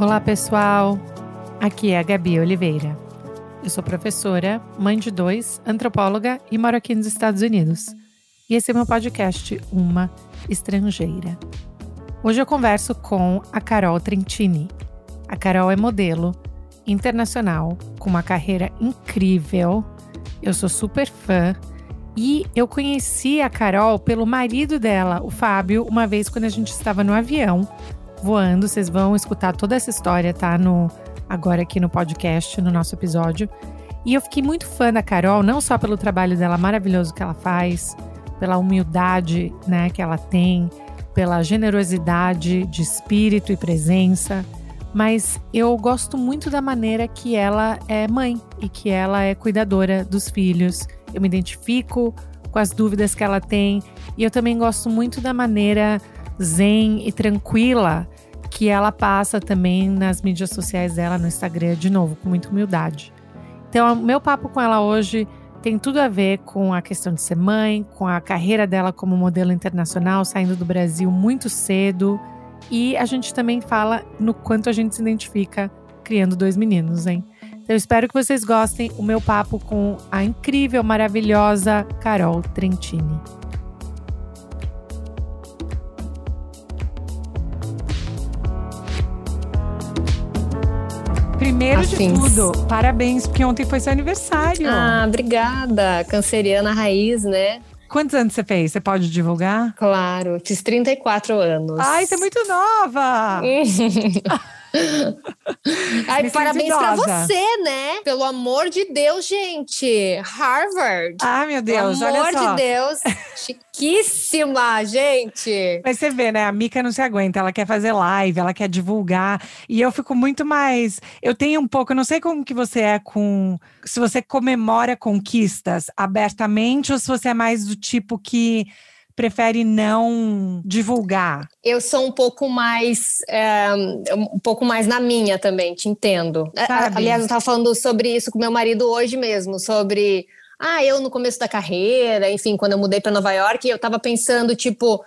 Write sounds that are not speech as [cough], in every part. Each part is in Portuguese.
Olá, pessoal. Aqui é a Gabi Oliveira. Eu sou professora, mãe de dois, antropóloga e moro aqui nos Estados Unidos. E esse é meu podcast Uma Estrangeira. Hoje eu converso com a Carol Trentini. A Carol é modelo internacional com uma carreira incrível. Eu sou super fã e eu conheci a Carol pelo marido dela, o Fábio, uma vez quando a gente estava no avião voando. Vocês vão escutar toda essa história, tá? No, agora aqui no podcast, no nosso episódio. E eu fiquei muito fã da Carol, não só pelo trabalho dela maravilhoso que ela faz, pela humildade né, que ela tem, pela generosidade de espírito e presença, mas eu gosto muito da maneira que ela é mãe e que ela é cuidadora dos filhos. Eu me identifico com as dúvidas que ela tem e eu também gosto muito da maneira zen e tranquila que ela passa também nas mídias sociais dela, no Instagram, de novo, com muita humildade. Então, o meu papo com ela hoje tem tudo a ver com a questão de ser mãe, com a carreira dela como modelo internacional, saindo do Brasil muito cedo. E a gente também fala no quanto a gente se identifica criando dois meninos, hein? Então, eu espero que vocês gostem o meu papo com a incrível, maravilhosa Carol Trentini. Primeiro Afins. de tudo, parabéns, porque ontem foi seu aniversário. Ah, obrigada. Canceriana raiz, né? Quantos anos você fez? Você pode divulgar? Claro, fiz 34 anos. Ai, você é muito nova! [laughs] [laughs] Ai, parabéns para você, né? Pelo amor de Deus, gente. Harvard. Ah, meu Deus, Pelo amor de Deus. [laughs] Chiquíssima, gente. Mas você vê, né? A Mica não se aguenta. Ela quer fazer live, ela quer divulgar. E eu fico muito mais. Eu tenho um pouco, eu não sei como que você é com. Se você comemora conquistas abertamente ou se você é mais do tipo que prefere não divulgar? Eu sou um pouco mais é, um pouco mais na minha também, te entendo. Sabe? Aliás, eu estava falando sobre isso com meu marido hoje mesmo, sobre ah, eu no começo da carreira, enfim, quando eu mudei para Nova York, eu estava pensando tipo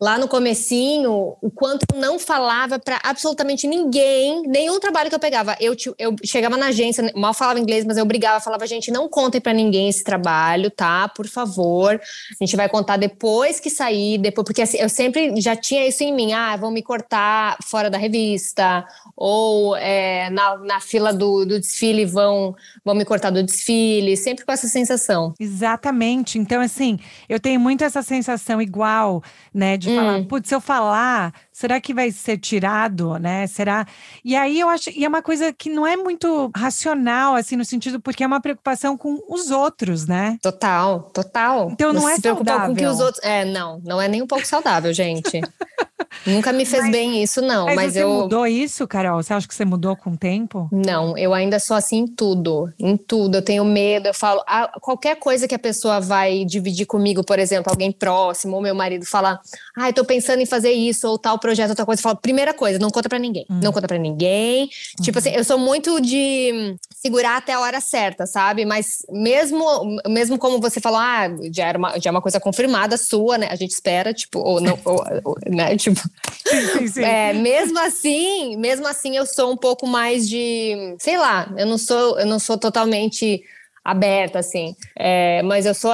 lá no comecinho, o quanto eu não falava para absolutamente ninguém, nenhum trabalho que eu pegava. Eu, eu chegava na agência, mal falava inglês, mas eu brigava, falava, gente, não contem para ninguém esse trabalho, tá? Por favor. A gente vai contar depois que sair, depois, porque assim, eu sempre já tinha isso em mim. Ah, vão me cortar fora da revista, ou é, na, na fila do, do desfile vão, vão me cortar do desfile, sempre com essa sensação. Exatamente. Então, assim, eu tenho muito essa sensação igual, né? De hum. falar, putz, se eu falar, será que vai ser tirado, né? Será? E aí eu acho, e é uma coisa que não é muito racional, assim, no sentido, porque é uma preocupação com os outros, né? Total, total. Então não Você é se saudável. com que os outros. É, não, não é nem um pouco saudável, gente. [laughs] Nunca me fez mas, bem isso, não. Mas, mas você eu... mudou isso, Carol? Você acha que você mudou com o tempo? Não, eu ainda sou assim em tudo. Em tudo. Eu tenho medo, eu falo. Ah, qualquer coisa que a pessoa vai dividir comigo, por exemplo, alguém próximo, ou meu marido fala, ah, eu tô pensando em fazer isso, ou tal projeto, outra coisa. Eu falo, primeira coisa, não conta para ninguém. Hum. Não conta para ninguém. Uhum. Tipo assim, eu sou muito de segurar até a hora certa, sabe? Mas mesmo, mesmo como você falou, ah, já, era uma, já é uma coisa confirmada sua, né? A gente espera, tipo, ou não, ou, ou, né? [laughs] Tipo, Sim, sim, sim. É, mesmo assim, mesmo assim eu sou um pouco mais de, sei lá, eu não sou, eu não sou totalmente aberta, assim. É, mas eu sou,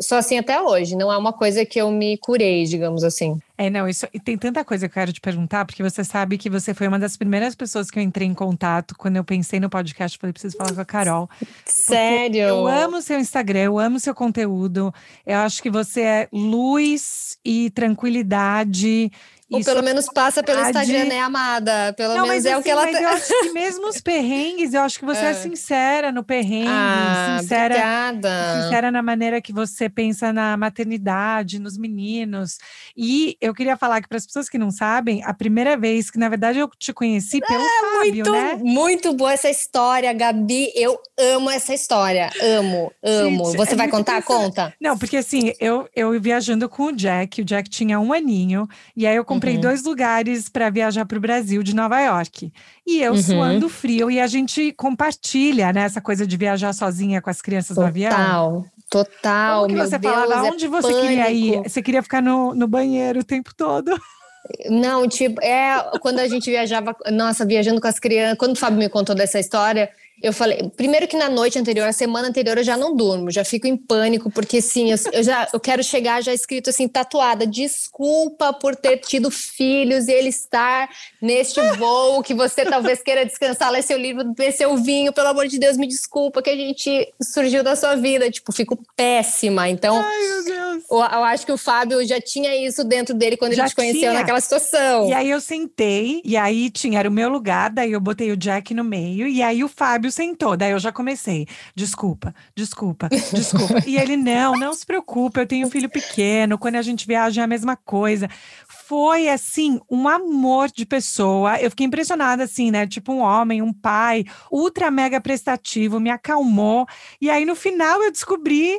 sou assim até hoje. Não é uma coisa que eu me curei, digamos assim. É, não, isso tem tanta coisa que eu quero te perguntar, porque você sabe que você foi uma das primeiras pessoas que eu entrei em contato quando eu pensei no podcast. Falei, preciso falar com a Carol. Sério? Eu amo seu Instagram, eu amo seu conteúdo. Eu acho que você é luz e tranquilidade ou pelo menos passa pelo Instagram, né, amada? Pelo não, menos é assim, o que ela. Mas eu acho que mesmo os perrengues, eu acho que você é, [laughs] é sincera no perrengue, ah, sincera, obrigada. sincera na maneira que você pensa na maternidade, nos meninos. E eu queria falar que para as pessoas que não sabem, a primeira vez que na verdade eu te conheci pelo é, Fábio, muito, né? Muito boa essa história, Gabi. Eu amo essa história, amo, amo. Gente, você é vai contar? Conta. Não, porque assim, eu eu viajando com o Jack, o Jack tinha um aninho e aí eu comprei comprei uhum. dois lugares para viajar para o Brasil de Nova York. E eu uhum. suando frio e a gente compartilha, né, essa coisa de viajar sozinha com as crianças total, no avião. Total, total. Como que você Deus, falava? É onde você queria ir? Você queria ficar no, no banheiro o tempo todo? [laughs] Não, tipo, é quando a gente viajava, nossa, viajando com as crianças, quando o Fábio me contou dessa história, eu falei, primeiro que na noite anterior, a semana anterior, eu já não durmo, já fico em pânico, porque sim, eu, eu, já eu quero chegar já escrito assim, tatuada, desculpa por ter tido filhos e ele estar neste [laughs] voo que você talvez queira descansar, ler seu livro, beber seu vinho, pelo amor de Deus, me desculpa que a gente surgiu da sua vida, tipo, fico péssima. Então, Ai, eu, eu, acho que o Fábio já tinha isso dentro dele quando já ele te conheceu tinha. naquela situação. E aí eu sentei, e aí tinha, era o meu lugar, daí eu botei o Jack no meio, e aí o Fábio sentou. Daí eu já comecei. Desculpa, desculpa, desculpa. e ele, não, não se preocupe, eu tenho filho pequeno. Quando a gente viaja é a mesma coisa. Foi assim, um amor de pessoa. Eu fiquei impressionada, assim, né? Tipo, um homem, um pai, ultra mega prestativo, me acalmou. E aí, no final, eu descobri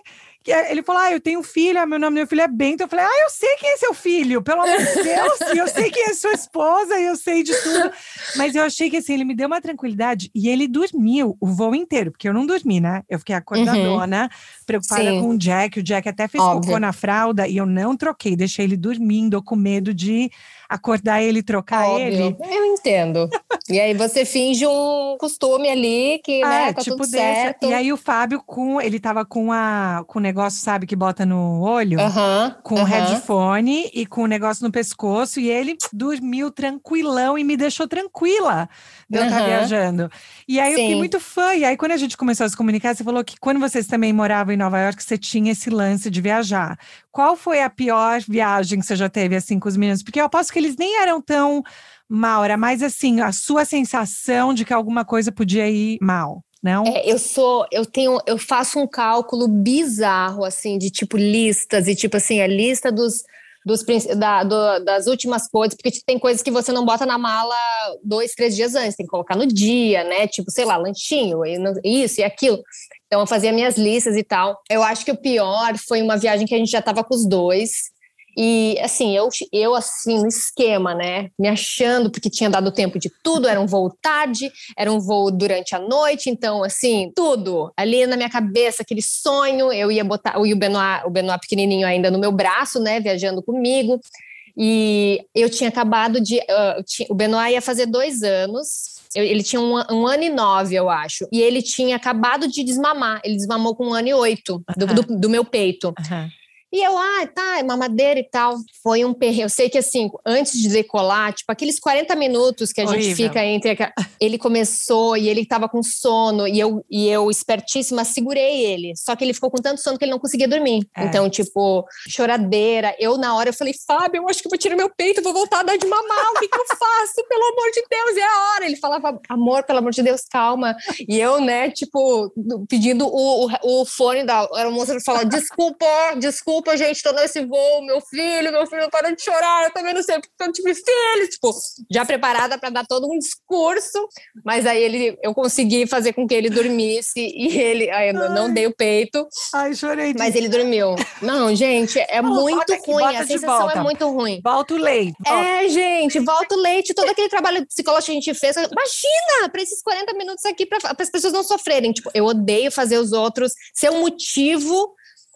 é, ele falou: Ah, eu tenho filho, ah, meu nome do meu filho é Bento. Eu falei: Ah, eu sei quem é seu filho, pelo amor de Deus, eu sei quem é sua esposa, eu sei de tudo. Mas eu achei que assim, ele me deu uma tranquilidade e ele dormiu o voo inteiro, porque eu não dormi, né? Eu fiquei acordadona, uhum. preocupada Sim. com o Jack. O Jack até fez Óbvio. cocô na fralda e eu não troquei, deixei ele dormindo, com medo de acordar ele, trocar Óbvio. ele. Eu entendo. e aí você finge um costume ali que, ah, né, tá tipo tudo deixa. certo. E aí o Fábio com, ele tava com a com o negócio, sabe, que bota no olho, uh -huh, com uh -huh. o headphone e com o negócio no pescoço e ele dormiu tranquilão e me deixou tranquila de eu estar tá viajando. E aí Sim. eu fiquei muito fã. E aí quando a gente começou a se comunicar, você falou que quando vocês também moravam em Nova York, você tinha esse lance de viajar. Qual foi a pior viagem que você já teve assim com os meninos? Porque eu aposto que eles nem eram tão mal, era mais assim, a sua sensação de que alguma coisa podia ir mal. Não? É, eu sou, eu tenho, eu faço um cálculo bizarro, assim, de tipo listas, e tipo assim, a lista dos, dos da, do, das últimas coisas, porque tem coisas que você não bota na mala dois, três dias antes, tem que colocar no dia, né? Tipo, sei lá, lanchinho, isso e aquilo. Então eu fazia minhas listas e tal. Eu acho que o pior foi uma viagem que a gente já estava com os dois. E assim, eu, eu assim, no esquema, né? Me achando, porque tinha dado tempo de tudo, era um voo tarde, era um voo durante a noite, então, assim, tudo ali na minha cabeça, aquele sonho, eu ia botar o Benoit, o Benoit pequenininho ainda no meu braço, né? Viajando comigo. E eu tinha acabado de. Uh, tinha, o Benoit ia fazer dois anos. Eu, ele tinha um, um, ano e nove, eu acho. E ele tinha acabado de desmamar. Ele desmamou com um ano e oito do, do, do meu peito. Uhum. E eu, ah, tá, é mamadeira e tal. Foi um perrengue. Eu sei que, assim, antes de decolar, tipo, aqueles 40 minutos que a Horrível. gente fica entre. Ele começou e ele tava com sono, e eu, e eu espertíssima, segurei ele. Só que ele ficou com tanto sono que ele não conseguia dormir. É. Então, tipo, choradeira. Eu, na hora, eu falei, Fábio, eu acho que eu vou tirar meu peito, vou voltar a dar de mamar. O que, que eu faço? Pelo amor de Deus, é a hora. Ele falava, amor, pelo amor de Deus, calma. E eu, né, tipo, pedindo o, o, o fone da. Era o moço falar, desculpa, desculpa desculpa, gente, tô nesse voo, meu filho, meu filho não para de chorar, eu também não sei porque eu tive filho, tipo, já preparada para dar todo um discurso, mas aí ele, eu consegui fazer com que ele dormisse e ele, aí eu não dei o peito. Ai, chorei. Mas ele dormiu. Não, gente, é muito aqui, ruim, a sensação é muito ruim. Volta o leite. Volta. É, gente, volta o leite, todo aquele trabalho psicológico que a gente fez, imagina, para esses 40 minutos aqui, para as pessoas não sofrerem, tipo, eu odeio fazer os outros ser um motivo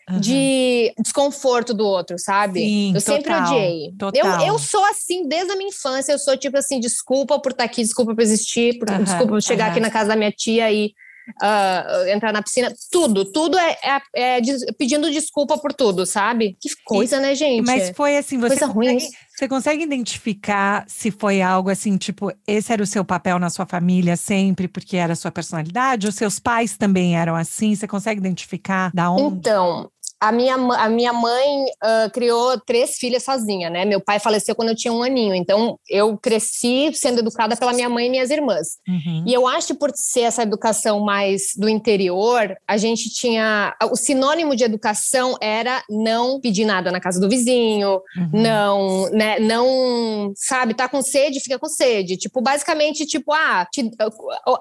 Uhum. de desconforto do outro, sabe? Sim, eu total, sempre odiei. Total. Eu, eu sou assim desde a minha infância. Eu sou tipo assim, desculpa por estar aqui, desculpa por existir, por, uhum, desculpa por chegar uhum. aqui na casa da minha tia e uh, entrar na piscina. Tudo, tudo é, é, é, pedindo desculpa por tudo, sabe? Que coisa, e, né, gente? Mas foi assim, você coisa consegue, ruim. Você consegue identificar se foi algo assim, tipo, esse era o seu papel na sua família sempre, porque era a sua personalidade? Ou seus pais também eram assim? Você consegue identificar da onde? Então, a minha, a minha mãe uh, criou três filhas sozinha, né? Meu pai faleceu quando eu tinha um aninho, então eu cresci sendo educada pela minha mãe e minhas irmãs. Uhum. E eu acho que por ser essa educação mais do interior, a gente tinha. O sinônimo de educação era não pedir nada na casa do vizinho, uhum. não, né? Não, sabe, tá com sede, fica com sede. Tipo, basicamente, tipo, ah, te,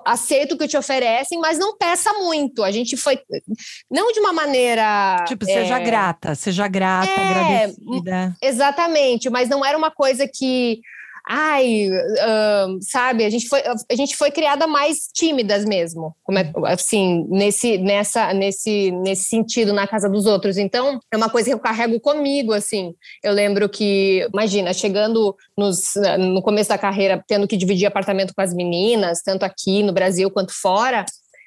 aceito o que te oferecem, mas não peça muito. A gente foi. Não de uma maneira. Tipo, seja é... grata, seja grata, é, agradecida. Exatamente, mas não era uma coisa que ai, uh, sabe, a gente foi a gente foi criada mais tímidas mesmo, como é, assim, nesse nessa nesse nesse sentido na casa dos outros. Então, é uma coisa que eu carrego comigo assim. Eu lembro que, imagina, chegando nos, no começo da carreira, tendo que dividir apartamento com as meninas, tanto aqui no Brasil quanto fora,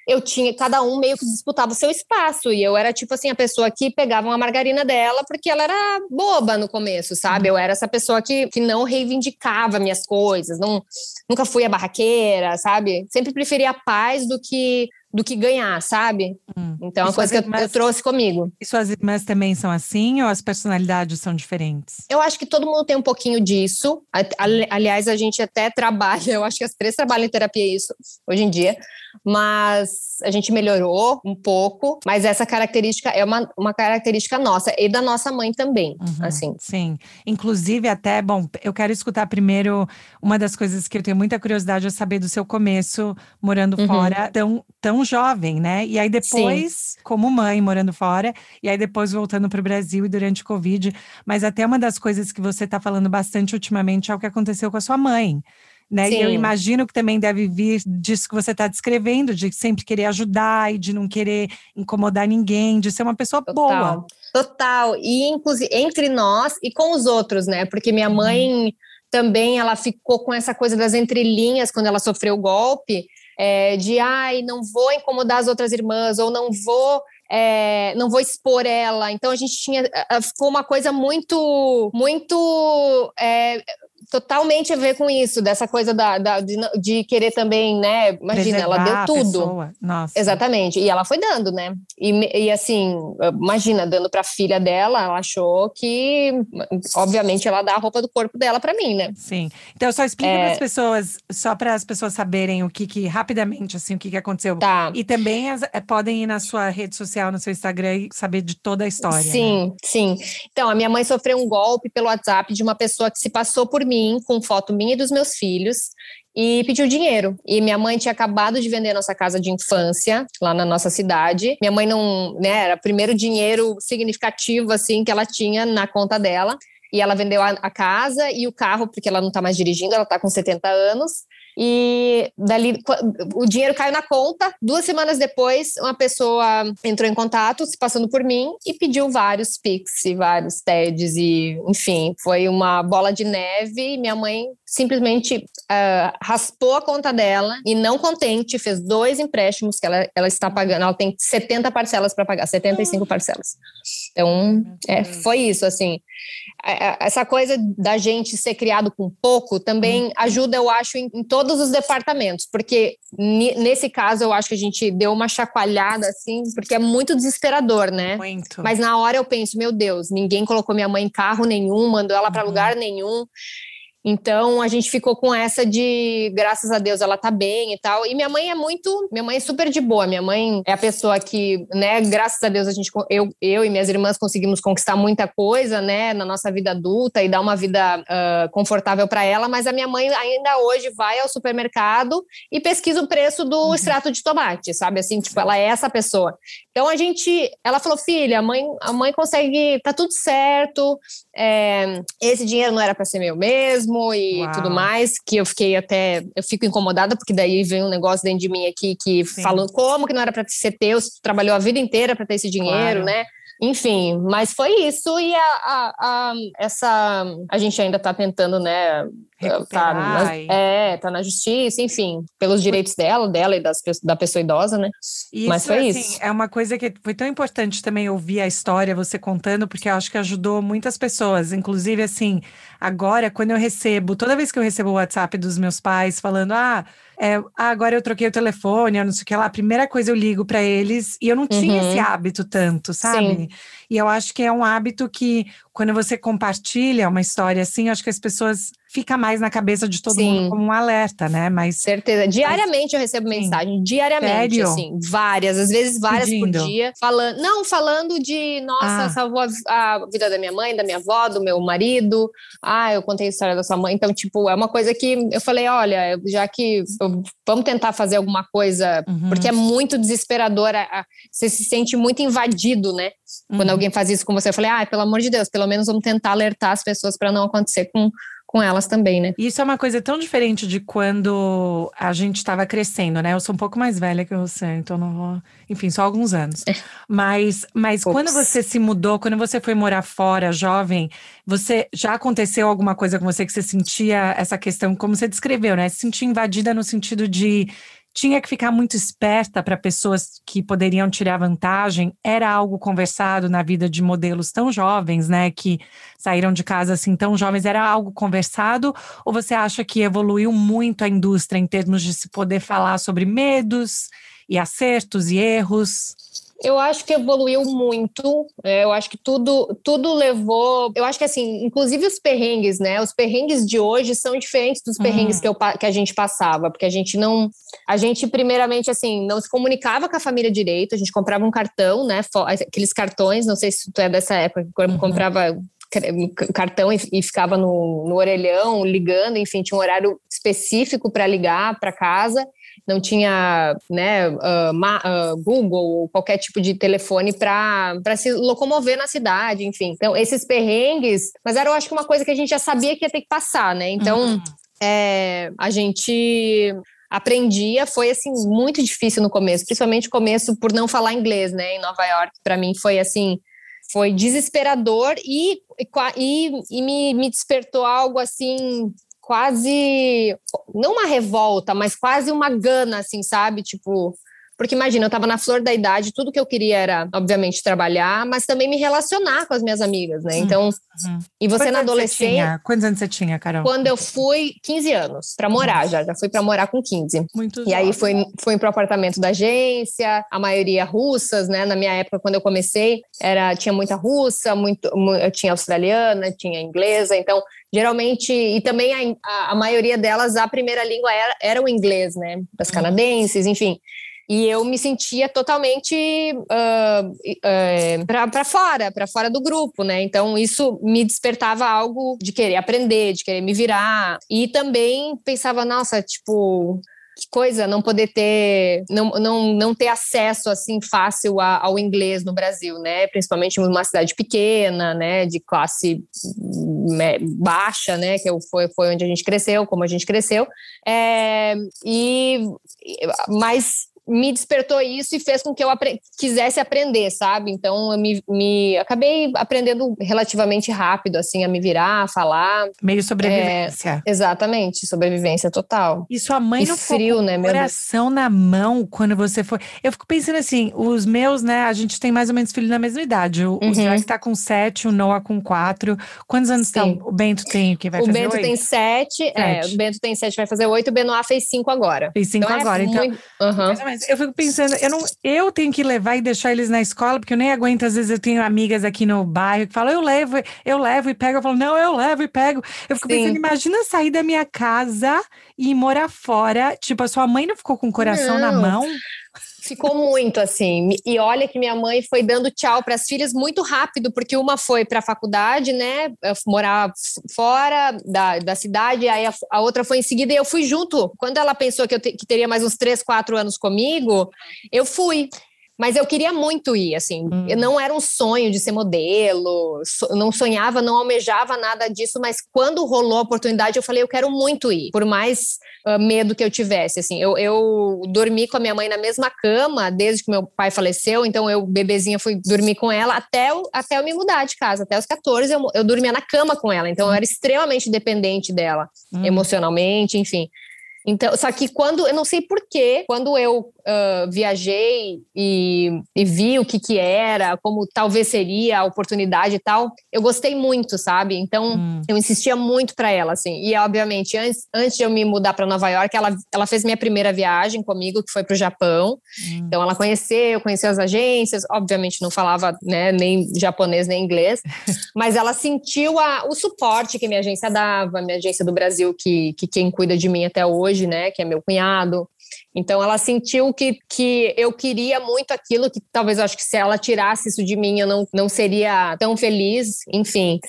eu tinha, cada um meio que disputava o seu espaço. E eu era, tipo assim, a pessoa que pegava uma margarina dela porque ela era boba no começo, sabe? Eu era essa pessoa que, que não reivindicava minhas coisas, não, nunca fui a barraqueira, sabe? Sempre preferia a paz do que do que ganhar, sabe? Hum. Então, é uma coisa que irmãs, eu, trouxe comigo. E suas irmãs também são assim ou as personalidades são diferentes? Eu acho que todo mundo tem um pouquinho disso. Aliás, a gente até [laughs] trabalha, eu acho que as três trabalham em terapia isso hoje em dia, mas a gente melhorou um pouco, mas essa característica é uma, uma característica nossa e da nossa mãe também, uhum, assim. Sim. Inclusive, até, bom, eu quero escutar primeiro uma das coisas que eu tenho muita curiosidade é saber do seu começo morando uhum. fora, tão, tão jovem, né? E aí depois, Sim. como mãe, morando fora, e aí depois voltando para o Brasil e durante o Covid. Mas até uma das coisas que você está falando bastante ultimamente é o que aconteceu com a sua mãe. Né? E eu imagino que também deve vir disso que você está descrevendo, de sempre querer ajudar e de não querer incomodar ninguém, de ser uma pessoa Total. boa. Total. E inclusive entre nós e com os outros, né? Porque minha uhum. mãe também ela ficou com essa coisa das entrelinhas quando ela sofreu o golpe é, de ai, não vou incomodar as outras irmãs, ou não vou é, não vou expor ela. Então a gente tinha ficou uma coisa muito muito é, totalmente a ver com isso, dessa coisa da, da de, de, querer também, né? Imagina, Preservar ela deu tudo. Nossa. Exatamente. E ela foi dando, né? E, e assim, imagina, dando para a filha dela, ela achou que, obviamente, ela dá a roupa do corpo dela para mim, né? Sim. Então, só explica é... para as pessoas, só para as pessoas saberem o que, que, rapidamente, assim, o que, que aconteceu. Tá. E também as, é, podem ir na sua rede social, no seu Instagram e saber de toda a história. Sim, né? sim. Então, a minha mãe sofreu um golpe pelo WhatsApp de uma pessoa que se passou por mim mim, com foto minha e dos meus filhos, e pediu dinheiro. E minha mãe tinha acabado de vender nossa casa de infância lá na nossa cidade. Minha mãe não, né, era o primeiro dinheiro significativo assim que ela tinha na conta dela. E ela vendeu a, a casa e o carro porque ela não está mais dirigindo, ela está com 70 anos. E dali o dinheiro caiu na conta. Duas semanas depois, uma pessoa entrou em contato, se passando por mim, e pediu vários Pix e vários TEDs. E, enfim, foi uma bola de neve. Minha mãe simplesmente uh, raspou a conta dela e, não contente, fez dois empréstimos que ela, ela está pagando. Ela tem 70 parcelas para pagar, 75 parcelas. Então, é, foi isso, assim. É, é, essa coisa da gente ser criado com pouco também uhum. ajuda, eu acho, em, em todos os departamentos, porque nesse caso eu acho que a gente deu uma chacoalhada assim, porque é muito desesperador, né? Muito. Mas na hora eu penso, meu Deus, ninguém colocou minha mãe em carro nenhum, mandou ela para uhum. lugar nenhum. Então a gente ficou com essa de graças a Deus ela tá bem e tal. E minha mãe é muito, minha mãe é super de boa. Minha mãe é a pessoa que, né, graças a Deus a gente eu, eu e minhas irmãs conseguimos conquistar muita coisa, né, na nossa vida adulta e dar uma vida uh, confortável para ela, mas a minha mãe ainda hoje vai ao supermercado e pesquisa o preço do uhum. extrato de tomate, sabe? Assim, tipo, ela é essa pessoa. Então a gente, ela falou: "Filha, a mãe, a mãe consegue, tá tudo certo. É, esse dinheiro não era para ser meu mesmo e Uau. tudo mais, que eu fiquei até, eu fico incomodada, porque daí vem um negócio dentro de mim aqui que Sim. falando como que não era para ser teu, você trabalhou a vida inteira para ter esse dinheiro, claro. né? Enfim, mas foi isso e a, a, a, essa a gente ainda está tentando, né? Tá na, é, tá na justiça, enfim, pelos direitos dela, dela e das, da pessoa idosa, né? Isso, mas foi assim, isso. É uma coisa que foi tão importante também ouvir a história, você contando, porque eu acho que ajudou muitas pessoas. Inclusive, assim, agora, quando eu recebo, toda vez que eu recebo o WhatsApp dos meus pais falando, ah é, ah, agora eu troquei o telefone, eu não sei o que lá. A primeira coisa eu ligo para eles e eu não tinha uhum. esse hábito tanto, sabe? Sim. E eu acho que é um hábito que, quando você compartilha uma história assim, acho que as pessoas fica mais na cabeça de todo Sim. mundo como um alerta, né? Mas certeza. Diariamente mas, eu recebo mensagem, sim. diariamente, Sério? assim, várias, às vezes várias Pedindo. por dia, falando, não, falando de, nossa, ah. salvou a, vida da minha mãe, da minha avó, do meu marido. Ah, eu contei a história da sua mãe. Então, tipo, é uma coisa que eu falei, olha, já que eu, vamos tentar fazer alguma coisa, uhum. porque é muito desesperador, você se sente muito invadido, né? Quando uhum. alguém faz isso com você, eu falei, ah, pelo amor de Deus, pelo menos vamos tentar alertar as pessoas para não acontecer com com elas também, né? Isso é uma coisa tão diferente de quando a gente estava crescendo, né? Eu sou um pouco mais velha que você, então não vou. Enfim, só alguns anos. É. Mas, mas quando você se mudou, quando você foi morar fora, jovem, você já aconteceu alguma coisa com você que você sentia essa questão, como você descreveu, né? Se sentia invadida no sentido de tinha que ficar muito esperta para pessoas que poderiam tirar vantagem. Era algo conversado na vida de modelos tão jovens, né, que saíram de casa assim tão jovens. Era algo conversado? Ou você acha que evoluiu muito a indústria em termos de se poder falar sobre medos e acertos e erros? Eu acho que evoluiu muito. É, eu acho que tudo, tudo levou. Eu acho que assim, inclusive os perrengues, né? Os perrengues de hoje são diferentes dos perrengues uhum. que, eu, que a gente passava, porque a gente não. A gente, primeiramente, assim, não se comunicava com a família direito, a gente comprava um cartão, né? Aqueles cartões, não sei se tu é dessa época, quando uhum. comprava cartão e, e ficava no, no orelhão ligando, enfim, tinha um horário específico para ligar para casa não tinha né, uh, ma, uh, Google ou qualquer tipo de telefone para se locomover na cidade, enfim. Então, esses perrengues, mas era, eu acho que uma coisa que a gente já sabia que ia ter que passar, né? Então, uhum. é, a gente aprendia, foi assim muito difícil no começo, principalmente começo por não falar inglês, né? Em Nova York, para mim foi assim, foi desesperador e, e, e me, me despertou algo assim quase não uma revolta, mas quase uma gana, assim, sabe? Tipo, porque imagina, eu estava na flor da idade, tudo que eu queria era, obviamente, trabalhar, mas também me relacionar com as minhas amigas, né? Então, uhum. e você Quantos na adolescência. Quantos anos você tinha, Carol? Quando eu fui, 15 anos, para morar já, já fui para morar com 15. Muito E jovem. aí fui, fui pro apartamento da agência, a maioria russas, né? Na minha época, quando eu comecei, era, tinha muita russa, muito, eu tinha australiana, tinha inglesa, então geralmente, e também a, a, maioria delas, a primeira língua era, era o inglês, né? Das uhum. canadenses, enfim. E eu me sentia totalmente uh, uh, para fora, para fora do grupo, né? Então isso me despertava algo de querer aprender, de querer me virar. E também pensava, nossa, tipo, que coisa não poder ter, não, não, não ter acesso assim fácil a, ao inglês no Brasil, né? Principalmente em uma cidade pequena, né? De classe né, baixa, né? Que foi, foi onde a gente cresceu, como a gente cresceu. É, e mas me despertou isso e fez com que eu apre quisesse aprender, sabe? Então eu me, me, acabei aprendendo relativamente rápido, assim, a me virar, a falar. Meio sobrevivência. É, exatamente, sobrevivência total. E sua mãe e não frio, ficou né, com coração na mão quando você foi. Eu fico pensando assim, os meus, né? A gente tem mais ou menos filho na mesma idade. O, uhum. o Jack tá com sete, o Noah com quatro. Quantos anos tá? O Bento tem que vai o fazer Bento tem sete, sete, é, o Bento tem sete, vai fazer oito, o Benoit fez cinco agora. Fez cinco então, é agora, é então. Muito... Uhum eu fico pensando, eu, não, eu tenho que levar e deixar eles na escola, porque eu nem aguento. Às vezes eu tenho amigas aqui no bairro que falam, eu levo, eu levo e pego. Eu falo, não, eu levo e pego. Eu fico Sim. pensando, imagina sair da minha casa e morar fora. Tipo, a sua mãe não ficou com o coração não. na mão? Ficou muito assim. E olha que minha mãe foi dando tchau para as filhas muito rápido, porque uma foi para a faculdade, né? Morar fora da, da cidade, aí a, a, outra foi em seguida e eu fui junto. Quando ela pensou que eu te, que teria mais uns três, quatro anos comigo, eu fui. Mas eu queria muito ir, assim. Hum. Não era um sonho de ser modelo, so, não sonhava, não almejava nada disso, mas quando rolou a oportunidade, eu falei, eu quero muito ir, por mais uh, medo que eu tivesse, assim. Eu, eu dormi com a minha mãe na mesma cama desde que meu pai faleceu, então eu, bebezinha, fui dormir com ela até, eu, até eu me mudar de casa. Até os 14, eu, eu dormia na cama com ela, então eu era extremamente dependente dela, hum. emocionalmente, enfim. Então, só que quando, eu não sei porquê, quando eu uh, viajei e, e, vi o que que era, como talvez seria a oportunidade e tal, eu gostei muito, sabe? Então, hum. eu insistia muito para ela, assim. E, obviamente, antes, antes de eu me mudar para Nova York, ela, ela fez minha primeira viagem comigo, que foi para o Japão. Hum. Então, ela conheceu, conheceu as agências, obviamente não falava né, nem japonês nem inglês, [laughs] mas ela sentiu a, o suporte que minha agência dava, minha agência do Brasil, que, que quem cuida de mim até hoje, né, que é meu cunhado. Então ela sentiu que, que eu queria muito aquilo, que talvez eu acho que se ela tirasse isso de mim eu não, não seria tão feliz, enfim.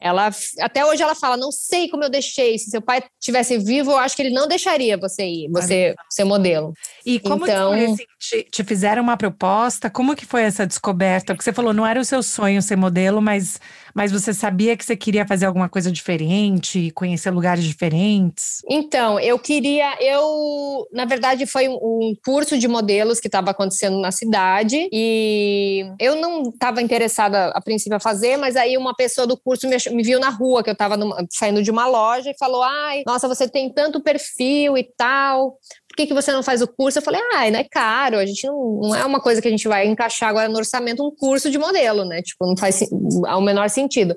Ela até hoje ela fala, não sei como eu deixei. Se seu pai tivesse vivo, eu acho que ele não deixaria você ir, você ser modelo. E como então, foi, assim, te, te, fizeram uma proposta? Como que foi essa descoberta? Porque você falou, não era o seu sonho ser modelo, mas, mas você sabia que você queria fazer alguma coisa diferente, conhecer lugares diferentes? Então, eu queria, eu, na verdade, foi um curso de modelos que estava acontecendo na cidade e eu não estava interessada a princípio a fazer, mas aí uma pessoa do curso me, me viu na rua, que eu estava saindo de uma loja e falou: ai, nossa, você tem tanto perfil e tal por que, que você não faz o curso? Eu falei, ah, não é caro, a gente não, não é uma coisa que a gente vai encaixar agora no orçamento um curso de modelo, né? Tipo, não faz o menor sentido.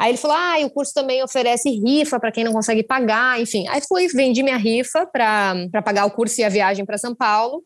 Aí ele falou: ah, o curso também oferece rifa para quem não consegue pagar, enfim. Aí fui, vendi minha rifa para pagar o curso e a viagem para São Paulo.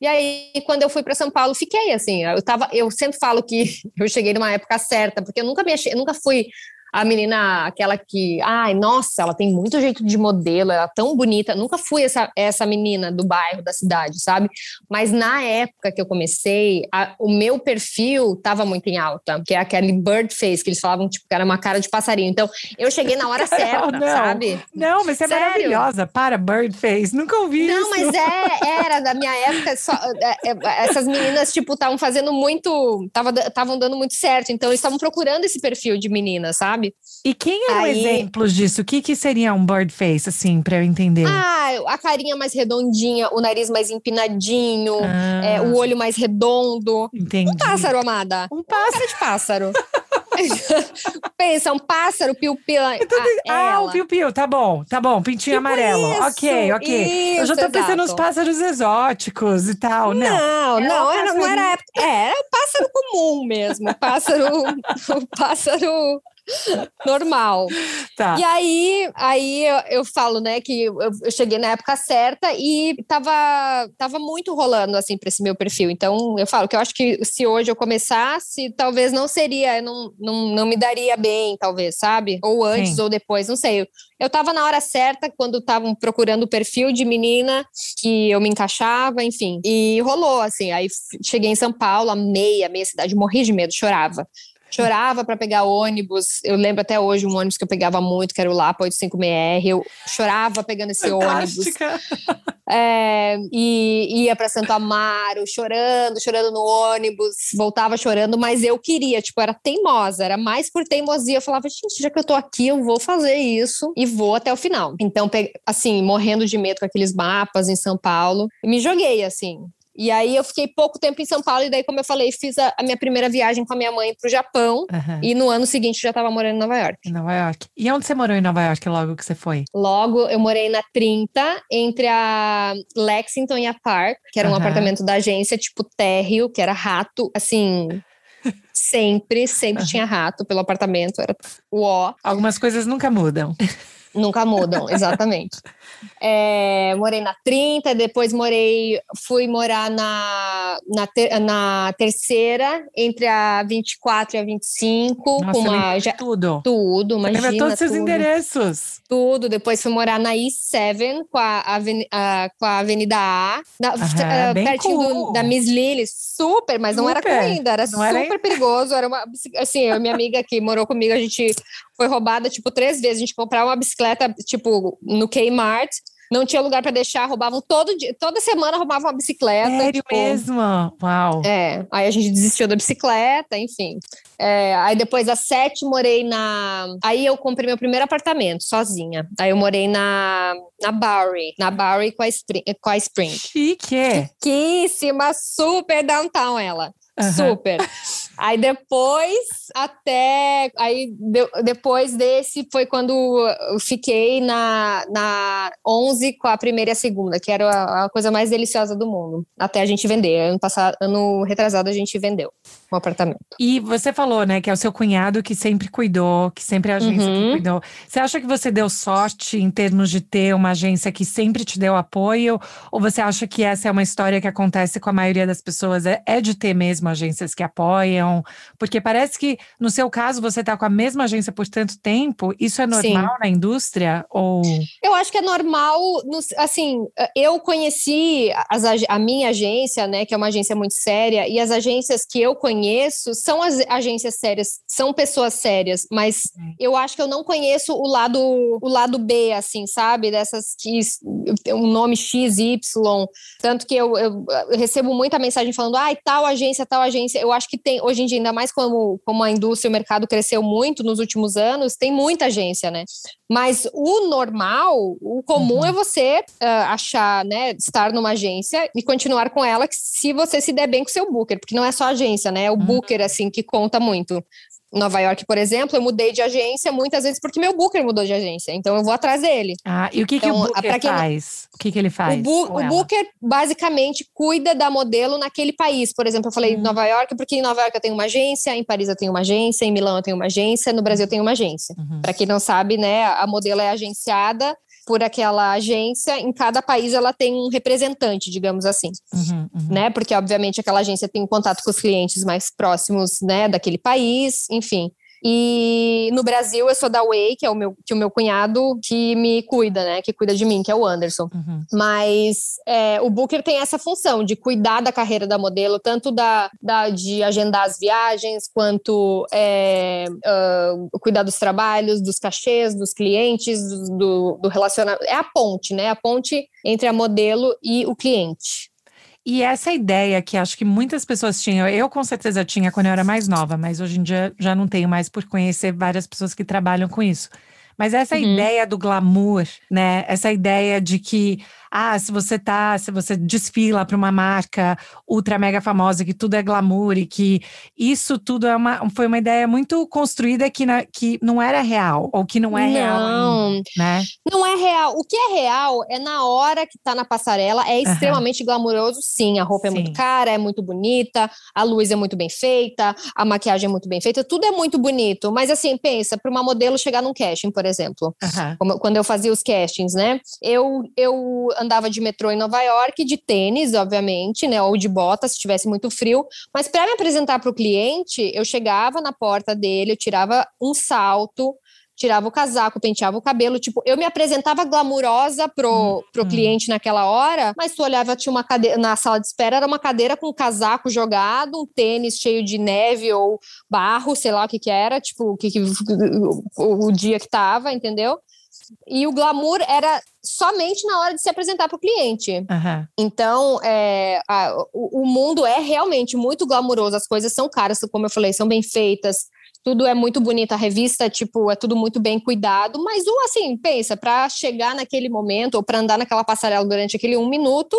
E aí, quando eu fui para São Paulo, fiquei assim. Eu tava, eu sempre falo que [laughs] eu cheguei numa época certa, porque eu nunca me achei, nunca fui a menina, aquela que, ai, nossa, ela tem muito jeito de modelo, ela é tão bonita. Nunca fui essa, essa menina do bairro, da cidade, sabe? Mas na época que eu comecei, a, o meu perfil estava muito em alta, que é aquele bird face, que eles falavam, tipo, que era uma cara de passarinho. Então, eu cheguei na hora [laughs] certa, não, sabe? Não, mas você é Sério? maravilhosa. Para, bird face. Nunca ouvi não, isso. Não, mas é, era da minha época, só, é, é, essas meninas, tipo, estavam fazendo muito, estavam dando muito certo. Então, eles estavam procurando esse perfil de menina, sabe? Sabe? E quem é Aí... exemplos disso? O que, que seria um bird face, assim, para eu entender? Ah, a carinha mais redondinha, o nariz mais empinadinho, ah. é, o olho mais redondo. Entendi. Um pássaro, amada. Um pássaro. De pássaro. [laughs] Pensa, um pássaro, piu-piu. Ah, o piu-piu, tá bom, tá bom, pintinho tipo amarelo. Isso, ok, ok. Isso, eu já tô exato. pensando nos pássaros exóticos e tal. Não, não, não, era, não era, era pássaro comum mesmo. Pássaro, o [laughs] pássaro normal. Tá. E aí, aí eu, eu, falo, né, que eu, eu, cheguei na época certa e tava, tava muito rolando, assim, para esse meu perfil. Então, eu falo que eu acho que se hoje eu começasse, talvez não seria, não, não, não me daria bem, talvez, sabe? Ou antes Sim. ou depois, não sei. Eu tava na hora certa quando estavam procurando o perfil de menina que eu me encaixava, enfim. E rolou, assim. Aí cheguei em São Paulo, amei, amei a cidade, morri de medo, chorava. Chorava para pegar ônibus. Eu lembro até hoje um ônibus que eu pegava muito, que era o Lapa 85MR. Eu chorava pegando esse Fantástica. ônibus. É, e ia para Santo Amaro, chorando, chorando no ônibus, voltava chorando, mas eu queria, tipo, era teimosa, era mais por teimosia. Eu falava, gente, já que eu tô aqui, eu vou fazer isso e vou até o final. Então, assim, morrendo de medo com aqueles mapas em São Paulo, me joguei, assim, e aí eu fiquei pouco tempo em São Paulo, e daí, como eu falei, fiz a, a minha primeira viagem com a minha mãe para o Japão. Uhum. E no ano seguinte já estava morando em Nova York. Em Nova York. E onde você morou em Nova York logo que você foi? Logo, eu morei na 30, entre a Lexington e a Park, que era um uhum. apartamento da agência, tipo térreo, que era rato, assim. [laughs] sempre, sempre uhum. tinha rato pelo apartamento, era o ó. Algumas coisas nunca mudam. [laughs] Nunca mudam, [laughs] exatamente. É, morei na 30, depois morei, fui morar na, na, ter, na terceira, entre a 24 e a 25. Nossa, com uma, já, tudo. Tudo, imagina. Lembra todos os seus endereços. Tudo. Depois fui morar na E7, com a, a, com a Avenida A, na, Aham, uh, pertinho cool. do, da Miss Lily. Super, mas super. não era ainda, era não super era... perigoso. Era uma, assim, eu, minha amiga que morou comigo, a gente foi roubada, tipo, três vezes. A gente comprava uma bicicleta, tipo, no Kmart não tinha lugar para deixar, roubavam todo dia, toda semana roubavam uma bicicleta. Sério tipo, mesmo? Uau. É, aí a gente desistiu da bicicleta, enfim. É, aí depois às sete morei na. Aí eu comprei meu primeiro apartamento sozinha. Aí eu morei na, na Bowery, na Bowery com a, Spring, com a Spring. Chique! Chiquíssima, super downtown ela. Uhum. Super. [laughs] Aí depois, até. Aí de, depois desse foi quando eu fiquei na, na 11 com a primeira e a segunda, que era a, a coisa mais deliciosa do mundo. Até a gente vender. Ano passado, ano retrasado, a gente vendeu o apartamento. E você falou, né, que é o seu cunhado que sempre cuidou, que sempre é a agência uhum. que cuidou. Você acha que você deu sorte em termos de ter uma agência que sempre te deu apoio? Ou você acha que essa é uma história que acontece com a maioria das pessoas? É, é de ter mesmo agências que apoiam? Então, porque parece que no seu caso você está com a mesma agência por tanto tempo, isso é normal Sim. na indústria ou Eu acho que é normal, assim, eu conheci as, a minha agência, né, que é uma agência muito séria, e as agências que eu conheço são as agências sérias, são pessoas sérias, mas eu acho que eu não conheço o lado o lado B, assim, sabe? Dessas que um nome X, Y, tanto que eu, eu, eu recebo muita mensagem falando, ah, tal agência, tal agência. Eu acho que tem, hoje em dia, ainda mais como, como a indústria e o mercado cresceu muito nos últimos anos, tem muita agência, né? Mas o normal, o comum uhum. é você uh, achar, né, estar numa agência e continuar com ela se você se der bem com o seu booker, porque não é só agência, né? É o uhum. booker, assim, que conta muito. Nova York, por exemplo, eu mudei de agência muitas vezes porque meu booker mudou de agência. Então eu vou atrás dele. Ah, e o que, então, que o então, booker faz? O que, que ele faz? O, bu o booker basicamente cuida da modelo naquele país. Por exemplo, eu falei hum. Nova York porque em Nova York eu tenho uma agência, em Paris eu tenho uma agência, em Milão eu tenho uma agência, no Brasil eu tenho uma agência. Uhum. Para quem não sabe, né, a modelo é agenciada por aquela agência, em cada país ela tem um representante, digamos assim, uhum, uhum. né? Porque obviamente aquela agência tem um contato com os clientes mais próximos, né, daquele país, enfim. E no Brasil eu sou da Way, que é o meu, que o meu cunhado que me cuida, né? Que cuida de mim, que é o Anderson. Uhum. Mas é, o Booker tem essa função de cuidar da carreira da modelo, tanto da, da de agendar as viagens, quanto é, uh, cuidar dos trabalhos, dos cachês, dos clientes, do, do relacionamento. É a ponte, né? A ponte entre a modelo e o cliente. E essa ideia que acho que muitas pessoas tinham, eu com certeza tinha quando eu era mais nova, mas hoje em dia já não tenho mais por conhecer várias pessoas que trabalham com isso. Mas essa uhum. ideia do glamour, né? Essa ideia de que ah, se você tá, se você desfila para uma marca ultra mega famosa, que tudo é glamour e que isso tudo é uma, foi uma ideia muito construída que, na, que não era real, ou que não é não, real. Né? Não é real. O que é real é na hora que tá na passarela, é extremamente uhum. glamouroso, sim. A roupa sim. é muito cara, é muito bonita, a luz é muito bem feita, a maquiagem é muito bem feita, tudo é muito bonito. Mas assim, pensa, para uma modelo chegar num casting, por exemplo, uhum. quando eu fazia os castings, né? Eu, eu andava de metrô em Nova York, de tênis, obviamente, né? Ou de bota, se tivesse muito frio. Mas para me apresentar para o cliente, eu chegava na porta dele, eu tirava um salto, tirava o casaco, penteava o cabelo, tipo, eu me apresentava glamurosa pro, hum, pro hum. cliente naquela hora, mas tu olhava, tinha uma cadeira, na sala de espera era uma cadeira com um casaco jogado, um tênis cheio de neve ou barro, sei lá o que que era, tipo, o que, que o, o dia que tava, entendeu? E o glamour era somente na hora de se apresentar para o cliente. Uhum. Então, é, a, o, o, mundo é realmente muito glamuroso, as coisas são caras, como eu falei, são bem feitas, tudo é muito bonito, a revista, tipo, é tudo muito bem cuidado, mas o assim, pensa, para chegar naquele momento ou para andar naquela passarela durante aquele um minuto,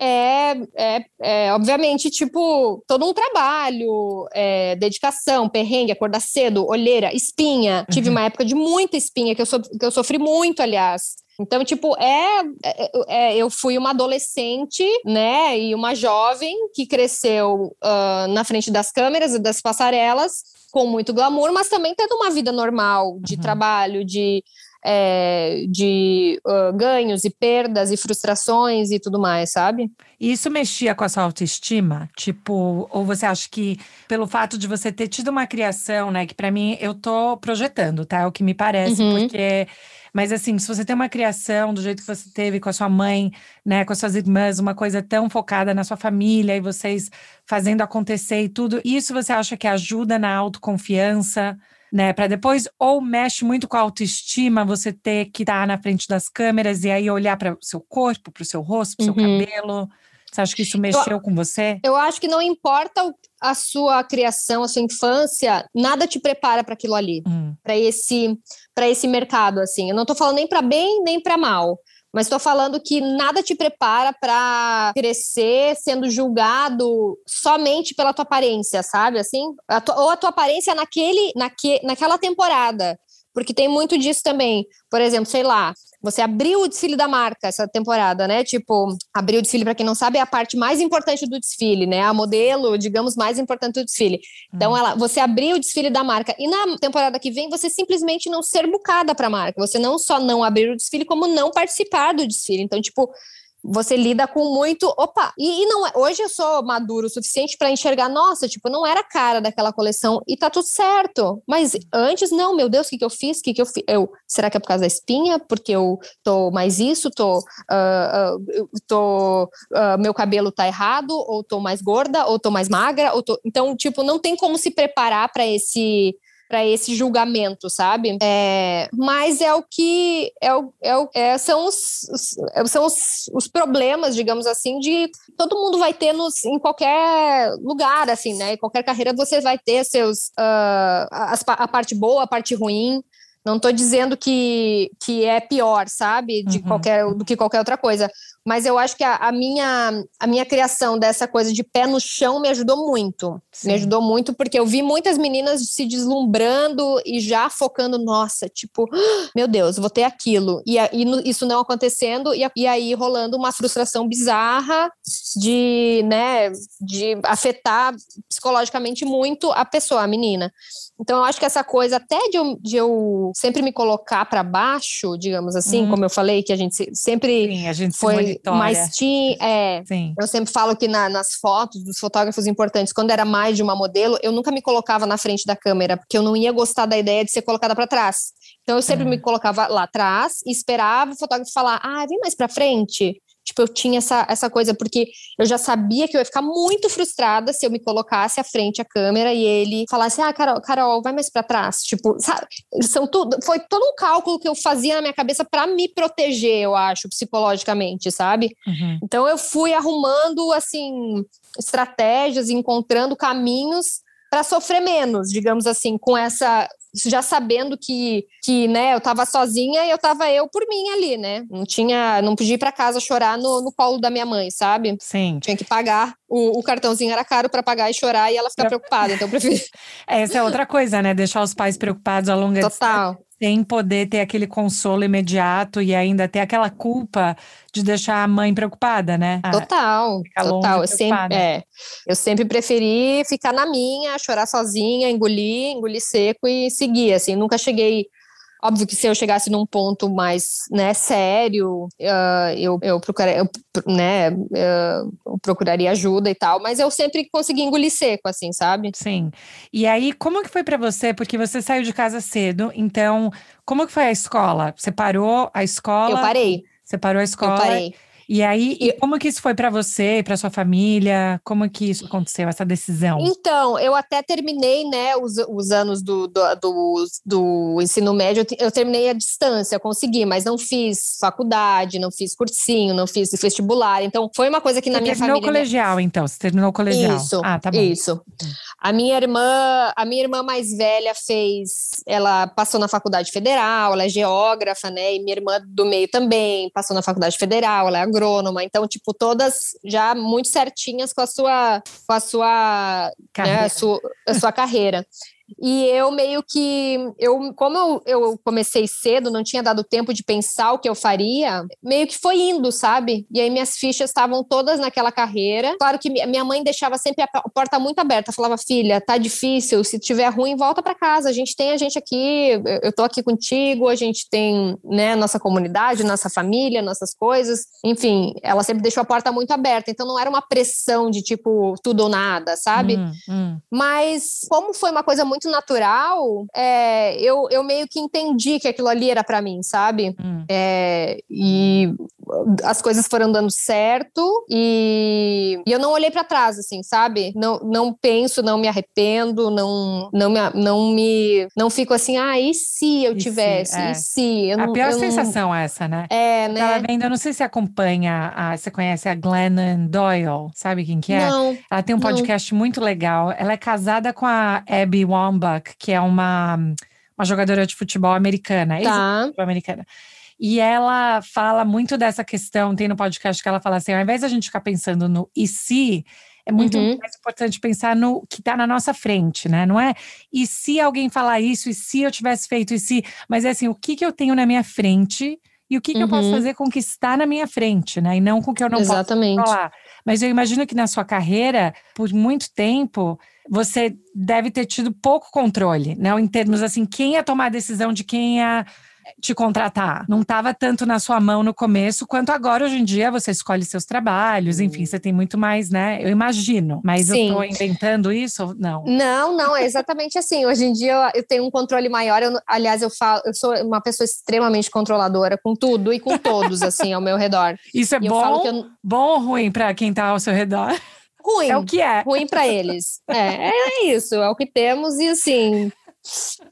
é, é, é obviamente, tipo, todo um trabalho, é, dedicação, perrengue, acordar cedo, olheira, espinha. Uhum. Tive uma época de muita espinha, que eu, so, que eu sofri muito, aliás. Então, tipo, é, é, é, eu fui uma adolescente, né, e uma jovem que cresceu uh, na frente das câmeras e das passarelas, com muito glamour, mas também tendo uma vida normal de uhum. trabalho, de, é, de uh, ganhos e perdas e frustrações e tudo mais, sabe? E isso mexia com a sua autoestima? Tipo, ou você acha que pelo fato de você ter tido uma criação, né, que para mim eu tô projetando, tá? É o que me parece, uhum. porque mas assim, se você tem uma criação do jeito que você teve com a sua mãe, né, com as suas irmãs, uma coisa tão focada na sua família e vocês fazendo acontecer e tudo, isso você acha que ajuda na autoconfiança? Né, para depois, ou mexe muito com a autoestima, você ter que estar tá na frente das câmeras e aí olhar para o seu corpo, para o seu rosto, para o uhum. seu cabelo. Você acha que isso mexeu eu, com você? Eu acho que não importa a sua criação, a sua infância, nada te prepara para aquilo ali, hum. para esse para esse mercado assim. Eu não estou falando nem para bem nem para mal, mas estou falando que nada te prepara para crescer sendo julgado somente pela tua aparência, sabe? Assim, a tua, ou a tua aparência naquele, naque, naquela temporada. Porque tem muito disso também. Por exemplo, sei lá, você abriu o desfile da marca essa temporada, né? Tipo, abrir o desfile, para quem não sabe, é a parte mais importante do desfile, né? A modelo, digamos, mais importante do desfile. Então, hum. ela, você abriu o desfile da marca e na temporada que vem você simplesmente não ser bucada para a marca. Você não só não abrir o desfile, como não participar do desfile. Então, tipo, você lida com muito. Opa! E, e não é, hoje eu sou maduro o suficiente para enxergar, nossa, tipo, não era a cara daquela coleção e tá tudo certo. Mas antes, não, meu Deus, o que, que eu fiz? O que, que eu? Eu, será que é por causa da espinha? Porque eu tô mais isso, tô. Uh, uh, tô uh, meu cabelo tá errado, ou tô mais gorda, ou tô mais magra, ou tô. Então, tipo, não tem como se preparar para esse para esse julgamento, sabe? É, mas é o que é, o, é, o, é são, os, os, são os, os problemas, digamos assim, de todo mundo vai ter nos, em qualquer lugar, assim, né? Em qualquer carreira você vai ter seus uh, a, a parte boa, a parte ruim. Não estou dizendo que, que é pior, sabe, de uhum. qualquer do que qualquer outra coisa. Mas eu acho que a, a, minha a minha criação dessa coisa de pé no chão me ajudou muito. Sim. Me ajudou muito porque eu vi muitas meninas se deslumbrando e já focando, nossa, tipo, [gasps] meu Deus, vou ter aquilo. E, e isso não acontecendo e, e aí rolando uma frustração bizarra de, né, de afetar psicologicamente muito a pessoa, a menina. Então, eu acho que essa coisa, até de eu, de eu sempre me colocar para baixo, digamos assim, uhum. como eu falei, que a gente sempre Sim, a gente foi mais tinha. É, Sim. Eu sempre falo que na, nas fotos dos fotógrafos importantes, quando era mais de uma modelo, eu nunca me colocava na frente da câmera, porque eu não ia gostar da ideia de ser colocada para trás. Então, eu sempre uhum. me colocava lá atrás e esperava o fotógrafo falar: ah, vem mais para frente. Tipo, eu tinha essa, essa coisa, porque eu já sabia que eu ia ficar muito frustrada se eu me colocasse à frente à câmera e ele falasse, ah, Carol, Carol vai mais para trás. Tipo, sabe? São tudo, foi todo um cálculo que eu fazia na minha cabeça para me proteger, eu acho, psicologicamente, sabe? Uhum. Então eu fui arrumando, assim, estratégias, encontrando caminhos para sofrer menos, digamos assim, com essa já sabendo que, que né, eu estava sozinha e eu estava eu por mim ali, né? Não tinha, não podia ir para casa chorar no, no colo da minha mãe, sabe? Sim. Tinha que pagar. O, o cartãozinho era caro para pagar e chorar e ela ficar preocupada, então eu prefiro. [laughs] Essa é outra coisa, né? Deixar os pais preocupados ao longo Total sem poder ter aquele consolo imediato e ainda ter aquela culpa de deixar a mãe preocupada, né? Total, total. Eu sempre, é, eu sempre preferi ficar na minha, chorar sozinha, engolir, engolir seco e seguir, assim. Nunca cheguei Óbvio que se eu chegasse num ponto mais né, sério, uh, eu, eu, procuraria, eu, né, uh, eu procuraria ajuda e tal, mas eu sempre consegui engolir seco, assim, sabe? Sim. E aí, como que foi para você? Porque você saiu de casa cedo, então, como que foi a escola? Você parou a escola? Eu parei. Você parou a escola? Eu parei. E aí, e como que isso foi para você, para sua família? Como que isso aconteceu, essa decisão? Então, eu até terminei, né, os, os anos do, do, do, do ensino médio, eu terminei a distância, consegui, mas não fiz faculdade, não fiz cursinho, não fiz vestibular. Então, foi uma coisa que você na minha família. Terminou o colegial, então? Você terminou o colegial? Isso. Ah, tá bom. Isso. A minha irmã, a minha irmã mais velha fez, ela passou na faculdade federal, ela é geógrafa, né? E minha irmã do meio também passou na faculdade federal, ela é agrônoma, então, tipo, todas já muito certinhas com a sua, com a sua, né, a sua, a sua carreira. E eu meio que, eu, como eu, eu comecei cedo, não tinha dado tempo de pensar o que eu faria, meio que foi indo, sabe? E aí minhas fichas estavam todas naquela carreira. Claro que minha mãe deixava sempre a porta muito aberta, falava, filha, tá difícil, se tiver ruim, volta para casa, a gente tem a gente aqui, eu tô aqui contigo, a gente tem, né, nossa comunidade, nossa família, nossas coisas. Enfim, ela sempre deixou a porta muito aberta, então não era uma pressão de tipo tudo ou nada, sabe? Hum, hum. Mas como foi uma coisa muito natural, é, eu, eu meio que entendi que aquilo ali era para mim, sabe? Hum. É, e as coisas foram dando certo e, e eu não olhei para trás, assim, sabe? Não, não penso, não me arrependo, não, não, me, não me. Não fico assim, ah, e se eu tivesse? Se, é. E se? Eu a não, pior sensação não... essa, né? É, né? Tava vendo, eu não sei se acompanha, a, você conhece a Glennon Doyle, sabe quem que é? Não. Ela tem um podcast não. muito legal. Ela é casada com a Abby Wambach, que é uma, uma jogadora de futebol americana, tá. americana. E ela fala muito dessa questão, tem no podcast que ela fala assim: ao invés de a gente ficar pensando no e se, é muito uhum. mais importante pensar no que está na nossa frente, né? Não é e se alguém falar isso, e se eu tivesse feito, e se. Mas é assim, o que, que eu tenho na minha frente e o que, que eu posso uhum. fazer com o que está na minha frente, né? E não com o que eu não Exatamente. posso controlar. Mas eu imagino que na sua carreira, por muito tempo, você deve ter tido pouco controle, né? Em termos assim, quem ia tomar a decisão de quem ia te contratar. Não estava tanto na sua mão no começo, quanto agora, hoje em dia, você escolhe seus trabalhos, enfim, você tem muito mais, né? Eu imagino. Mas Sim. eu tô inventando isso? Não. Não, não, é exatamente assim. Hoje em dia eu, eu tenho um controle maior. Eu, aliás, eu falo, eu sou uma pessoa extremamente controladora com tudo e com [laughs] todos, assim, ao meu redor. Isso é e bom, eu... bom ou ruim para quem tá ao seu redor? Ruim. É o que é. Ruim para eles. É, é isso, é o que temos e assim,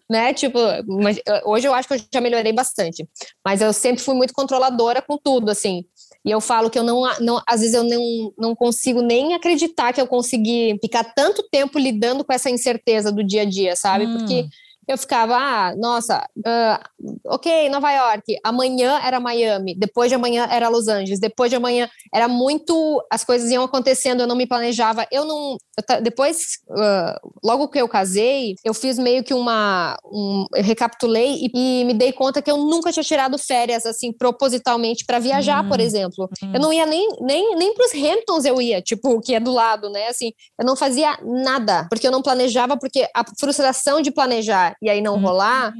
né? Tipo, mas hoje eu acho que eu já melhorei bastante, mas eu sempre fui muito controladora com tudo, assim. E eu falo que eu não, não às vezes eu não, não consigo nem acreditar que eu consegui ficar tanto tempo lidando com essa incerteza do dia a dia, sabe? Hum. Porque eu ficava, ah, nossa, uh, ok, Nova York, amanhã era Miami, depois de amanhã era Los Angeles, depois de amanhã era muito, as coisas iam acontecendo, eu não me planejava, eu não, eu, depois, uh, logo que eu casei, eu fiz meio que uma, um, eu recapitulei e, e, me dei conta que eu nunca tinha tirado férias, assim, propositalmente para viajar, por hum, exemplo, hum. eu não ia nem, nem, nem pros Hamptons eu ia, tipo, que é do lado, né, assim, eu não fazia nada, porque eu não planejava, porque a frustração de planejar e aí não uhum. rolar,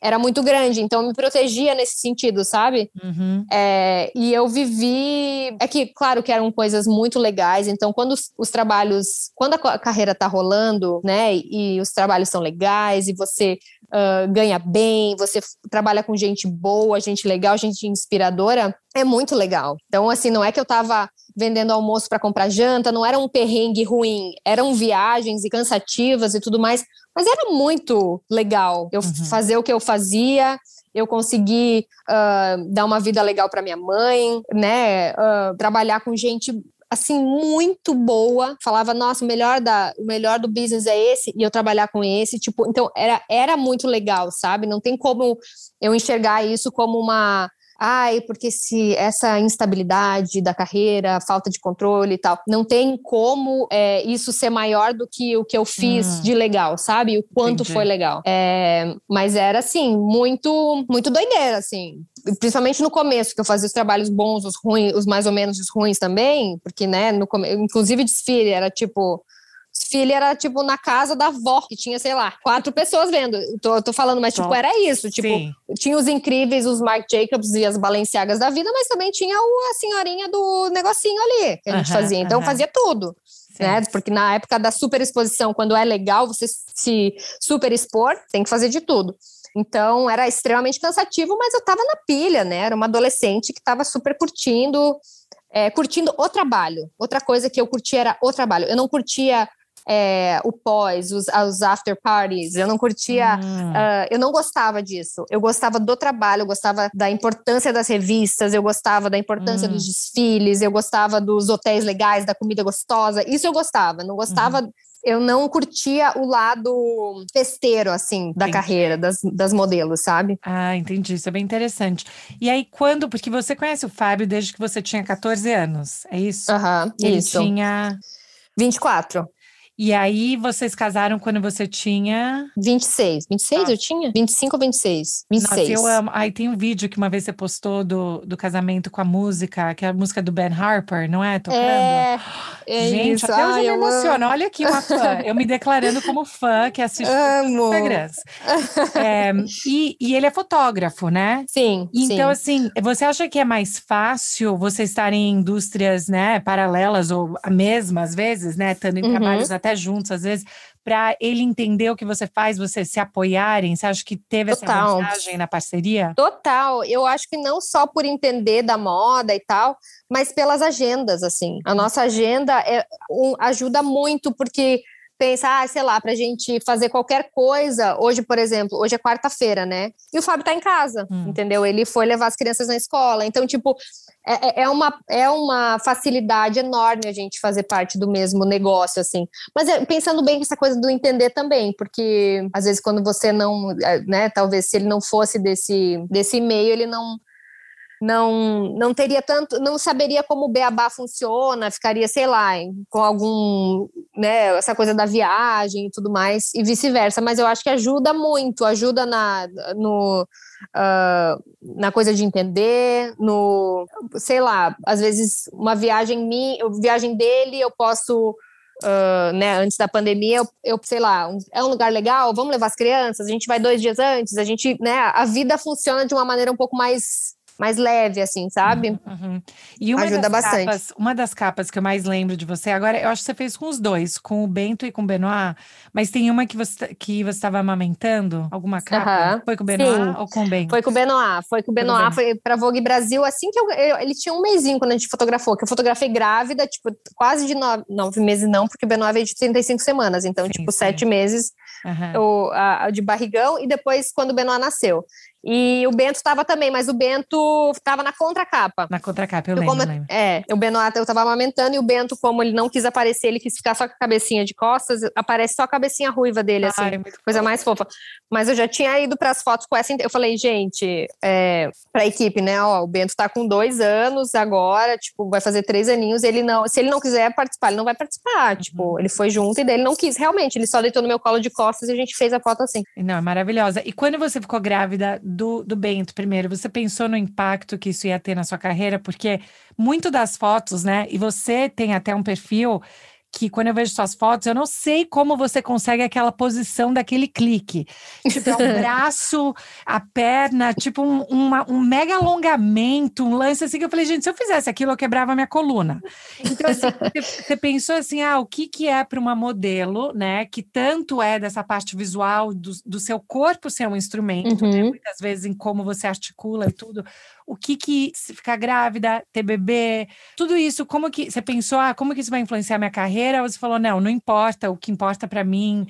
era muito grande. Então, eu me protegia nesse sentido, sabe? Uhum. É, e eu vivi. É que, claro, que eram coisas muito legais. Então, quando os, os trabalhos. Quando a carreira tá rolando, né? E, e os trabalhos são legais e você uh, ganha bem, você trabalha com gente boa, gente legal, gente inspiradora, é muito legal. Então, assim, não é que eu tava vendendo almoço para comprar janta, não era um perrengue ruim, eram viagens e cansativas e tudo mais, mas era muito legal eu uhum. fazer o que eu fazia, eu consegui uh, dar uma vida legal para minha mãe, né? Uh, trabalhar com gente assim muito boa. Falava, nossa, o melhor da, o melhor do business é esse e eu trabalhar com esse, tipo, então era era muito legal, sabe? Não tem como eu enxergar isso como uma ai, porque se essa instabilidade da carreira, falta de controle e tal, não tem como é, isso ser maior do que o que eu fiz hum. de legal, sabe? O quanto Entendi. foi legal. É, mas era assim, muito, muito doideira, assim. Principalmente no começo, que eu fazia os trabalhos bons, os ruins, os mais ou menos os ruins também, porque, né, no, inclusive desfile, era tipo filha era, tipo, na casa da avó, que tinha, sei lá, quatro pessoas vendo. Tô, tô falando, mas, tipo, era isso. Tipo, Sim. tinha os incríveis, os Marc Jacobs e as Balenciagas da vida, mas também tinha o, a senhorinha do negocinho ali que a gente uh -huh, fazia. Então, uh -huh. fazia tudo. Né? Porque na época da super exposição, quando é legal você se super expor, tem que fazer de tudo. Então, era extremamente cansativo, mas eu tava na pilha, né? Era uma adolescente que tava super curtindo, é, curtindo o trabalho. Outra coisa que eu curtia era o trabalho. Eu não curtia é, o pós, os, os after parties. Eu não curtia, uh, eu não gostava disso. Eu gostava do trabalho, eu gostava da importância das revistas, eu gostava da importância hum. dos desfiles, eu gostava dos hotéis legais, da comida gostosa. Isso eu gostava. Não gostava. Uhum. Eu não curtia o lado festeiro, assim, da entendi. carreira, das, das modelos, sabe? Ah, entendi. Isso é bem interessante. E aí, quando. Porque você conhece o Fábio desde que você tinha 14 anos, é isso? Aham, uhum, Ele isso. tinha. 24. E aí vocês casaram quando você tinha 26. 26 ah. eu tinha? 25 ou 26? 26. Nossa, eu amo. Aí tem um vídeo que uma vez você postou do, do casamento com a música, que é a música do Ben Harper, não é? Tocando. É, é Gente, isso. até hoje eu me emociono. Olha aqui uma fã. [laughs] eu me declarando como fã que assiste Amo. Instagrams. É, e, e ele é fotógrafo, né? Sim. Então, sim. assim, você acha que é mais fácil você estar em indústrias, né, paralelas ou a mesma, às vezes, né? Estando em uhum. trabalhos até juntos, às vezes, para ele entender o que você faz, você se apoiarem? Você acha que teve Total. essa vantagem na parceria? Total. Eu acho que não só por entender da moda e tal, mas pelas agendas, assim. A nossa agenda é, um, ajuda muito, porque pensa, ah, sei lá, pra gente fazer qualquer coisa. Hoje, por exemplo, hoje é quarta-feira, né? E o Fábio tá em casa, hum. entendeu? Ele foi levar as crianças na escola. Então, tipo, é, é, é, uma, é uma facilidade enorme a gente fazer parte do mesmo negócio, assim. Mas é, pensando bem essa coisa do entender também, porque às vezes quando você não, é, né, talvez se ele não fosse desse, desse meio, ele não não não teria tanto, não saberia como o beabá funciona, ficaria, sei lá, com algum, né, essa coisa da viagem e tudo mais, e vice-versa, mas eu acho que ajuda muito, ajuda na, no, uh, na coisa de entender, no, sei lá, às vezes uma viagem minha, viagem dele, eu posso uh, né, antes da pandemia, eu, eu, sei lá, um, é um lugar legal, vamos levar as crianças, a gente vai dois dias antes, a gente, né, a vida funciona de uma maneira um pouco mais mais leve, assim, sabe? Uhum. E uma Ajuda bastante. Capas, uma das capas que eu mais lembro de você, agora eu acho que você fez com os dois, com o Bento e com o Benoit, mas tem uma que você que você estava amamentando, alguma capa? Uhum. Foi com o Benoit Sim. ou com o Bento? Foi com o Benoit, foi com o Benoit, foi para Vogue Brasil, assim que eu, eu, ele tinha um mêsinho quando a gente fotografou, que eu fotografei grávida, tipo, quase de nove, nove meses não, porque o Benoit veio de 35 semanas, então, sim, tipo, sim. sete meses uhum. a, de barrigão, e depois quando o Benoit nasceu. E o Bento estava também, mas o Bento estava na contracapa. Na contracapa, eu, eu lembro, como, lembro. É, o Benoit eu estava amamentando e o Bento, como ele não quis aparecer, ele quis ficar só com a cabecinha de costas, aparece só a cabecinha ruiva dele, assim, Ai, coisa mais fofa. Mas eu já tinha ido para as fotos com essa. Eu falei, gente, é, para a equipe, né? Ó, o Bento está com dois anos agora, tipo, vai fazer três aninhos. Ele não, se ele não quiser participar, ele não vai participar. Uhum. Tipo, ele foi junto e daí ele não quis. Realmente, ele só deitou no meu colo de costas e a gente fez a foto assim. Não, é maravilhosa. E quando você ficou grávida do, do Bento primeiro, você pensou no impacto que isso ia ter na sua carreira? Porque muito das fotos, né? E você tem até um perfil que quando eu vejo suas fotos, eu não sei como você consegue aquela posição daquele clique. Tipo, é o [laughs] braço, a perna, tipo um, uma, um mega alongamento, um lance assim que eu falei, gente, se eu fizesse aquilo, eu quebrava minha coluna. Então, assim, [laughs] você pensou assim, ah, o que, que é para uma modelo, né, que tanto é dessa parte visual do, do seu corpo ser um instrumento, né, uhum. né, muitas vezes em como você articula e tudo, o que que se ficar grávida, ter bebê, tudo isso, como que você pensou, ah, como que isso vai influenciar minha carreira? Você falou, não, não importa, o que importa para mim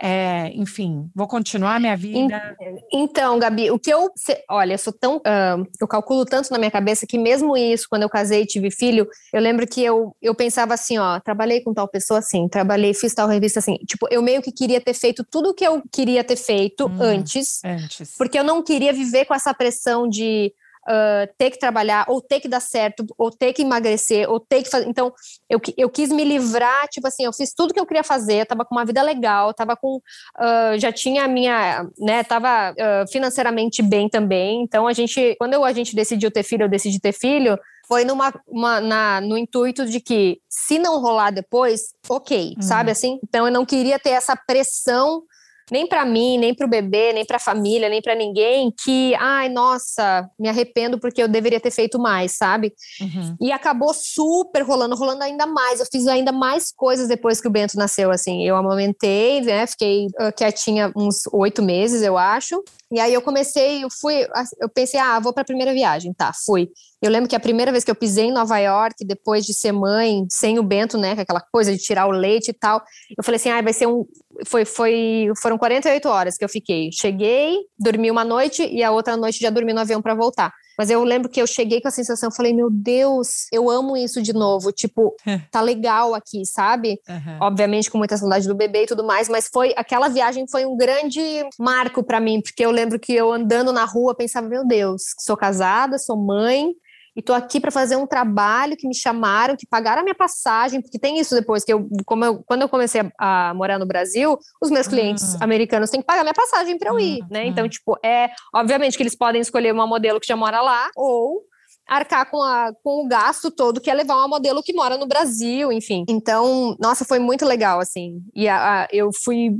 é, enfim, vou continuar minha vida. Então, Gabi, o que eu. Olha, eu sou tão. Uh, eu calculo tanto na minha cabeça que, mesmo isso, quando eu casei e tive filho, eu lembro que eu, eu pensava assim: ó, trabalhei com tal pessoa assim, trabalhei, fiz tal revista assim. Tipo, eu meio que queria ter feito tudo o que eu queria ter feito hum, antes, antes, porque eu não queria viver com essa pressão de uh, ter que trabalhar, ou ter que dar certo, ou ter que emagrecer, ou ter que fazer. Então, eu, eu quis me livrar, tipo assim, eu fiz tudo que eu queria fazer, eu tava com uma vida legal, tava com. Uh, já tinha a minha, né, tava uh, financeiramente bem também. Então, a gente, quando eu, a gente decidiu ter filho, eu decidi ter filho, foi numa, uma, na, no intuito de que, se não rolar depois, ok, uhum. sabe assim? Então, eu não queria ter essa pressão nem para mim, nem para o bebê, nem para a família, nem para ninguém que, ai, nossa, me arrependo porque eu deveria ter feito mais, sabe? Uhum. E acabou super rolando, rolando ainda mais. Eu fiz ainda mais coisas depois que o Bento nasceu, assim. Eu amamentei, né? Fiquei uh, quietinha uns oito meses, eu acho. E aí eu comecei, eu fui, eu pensei, ah, vou para a primeira viagem, tá? Fui. Eu lembro que a primeira vez que eu pisei em Nova York, depois de ser mãe, sem o Bento, né, aquela coisa de tirar o leite e tal, eu falei assim, ah, vai ser um, foi, foi, foram 48 horas que eu fiquei. Cheguei, dormi uma noite e a outra noite já dormi no avião para voltar. Mas eu lembro que eu cheguei com a sensação, falei, meu Deus, eu amo isso de novo. Tipo, tá legal aqui, sabe? Uhum. Obviamente com muita saudade do bebê e tudo mais, mas foi aquela viagem foi um grande marco para mim, porque eu lembro que eu andando na rua pensava, meu Deus, sou casada, sou mãe, e tô aqui para fazer um trabalho que me chamaram, que pagaram a minha passagem, porque tem isso depois que eu, como eu, quando eu comecei a, a morar no Brasil, os meus clientes uhum. americanos têm que pagar minha passagem para eu ir, uhum. né? Então, tipo, é, obviamente que eles podem escolher uma modelo que já mora lá ou arcar com, a, com o gasto todo que é levar uma modelo que mora no Brasil, enfim. Então, nossa, foi muito legal, assim. E a, a, eu fui,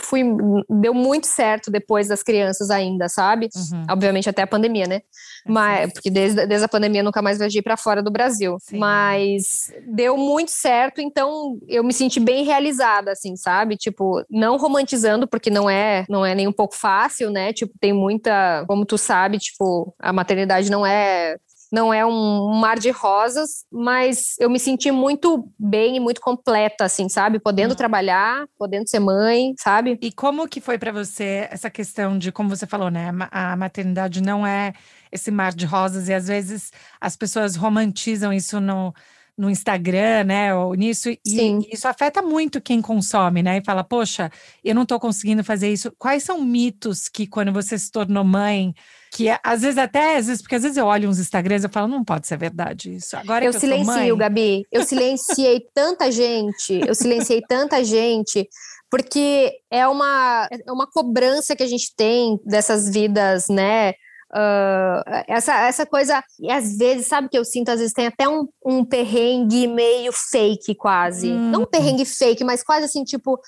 fui. Deu muito certo depois das crianças ainda, sabe? Uhum. Obviamente até a pandemia, né? Mas, porque desde, desde a pandemia nunca mais viajei para fora do Brasil. Sim. Mas deu muito certo, então eu me senti bem realizada, assim, sabe? Tipo, não romantizando, porque não é, não é nem um pouco fácil, né? Tipo, tem muita. Como tu sabe, tipo, a maternidade não é não é um, mar de rosas, mas eu me senti muito bem e muito completa, assim, sabe? Podendo uhum. trabalhar, podendo ser mãe, sabe? E como que foi para você essa questão de, como você falou, né? A maternidade não é esse mar de rosas e às vezes as pessoas romantizam isso no no Instagram, né, ou nisso, e Sim. isso afeta muito quem consome, né, e fala, poxa, eu não estou conseguindo fazer isso. Quais são mitos que quando você se tornou mãe, que às vezes até, às vezes, porque às vezes eu olho uns Instagrams e falo, não pode ser verdade isso. Agora eu silencio, mãe... Gabi, eu silenciei [laughs] tanta gente, eu silenciei tanta gente, porque é uma, é uma cobrança que a gente tem dessas vidas, né, Uh, essa, essa coisa, e às vezes, sabe que eu sinto, às vezes tem até um, um perrengue meio fake, quase. Hum. Não um perrengue fake, mas quase assim, tipo,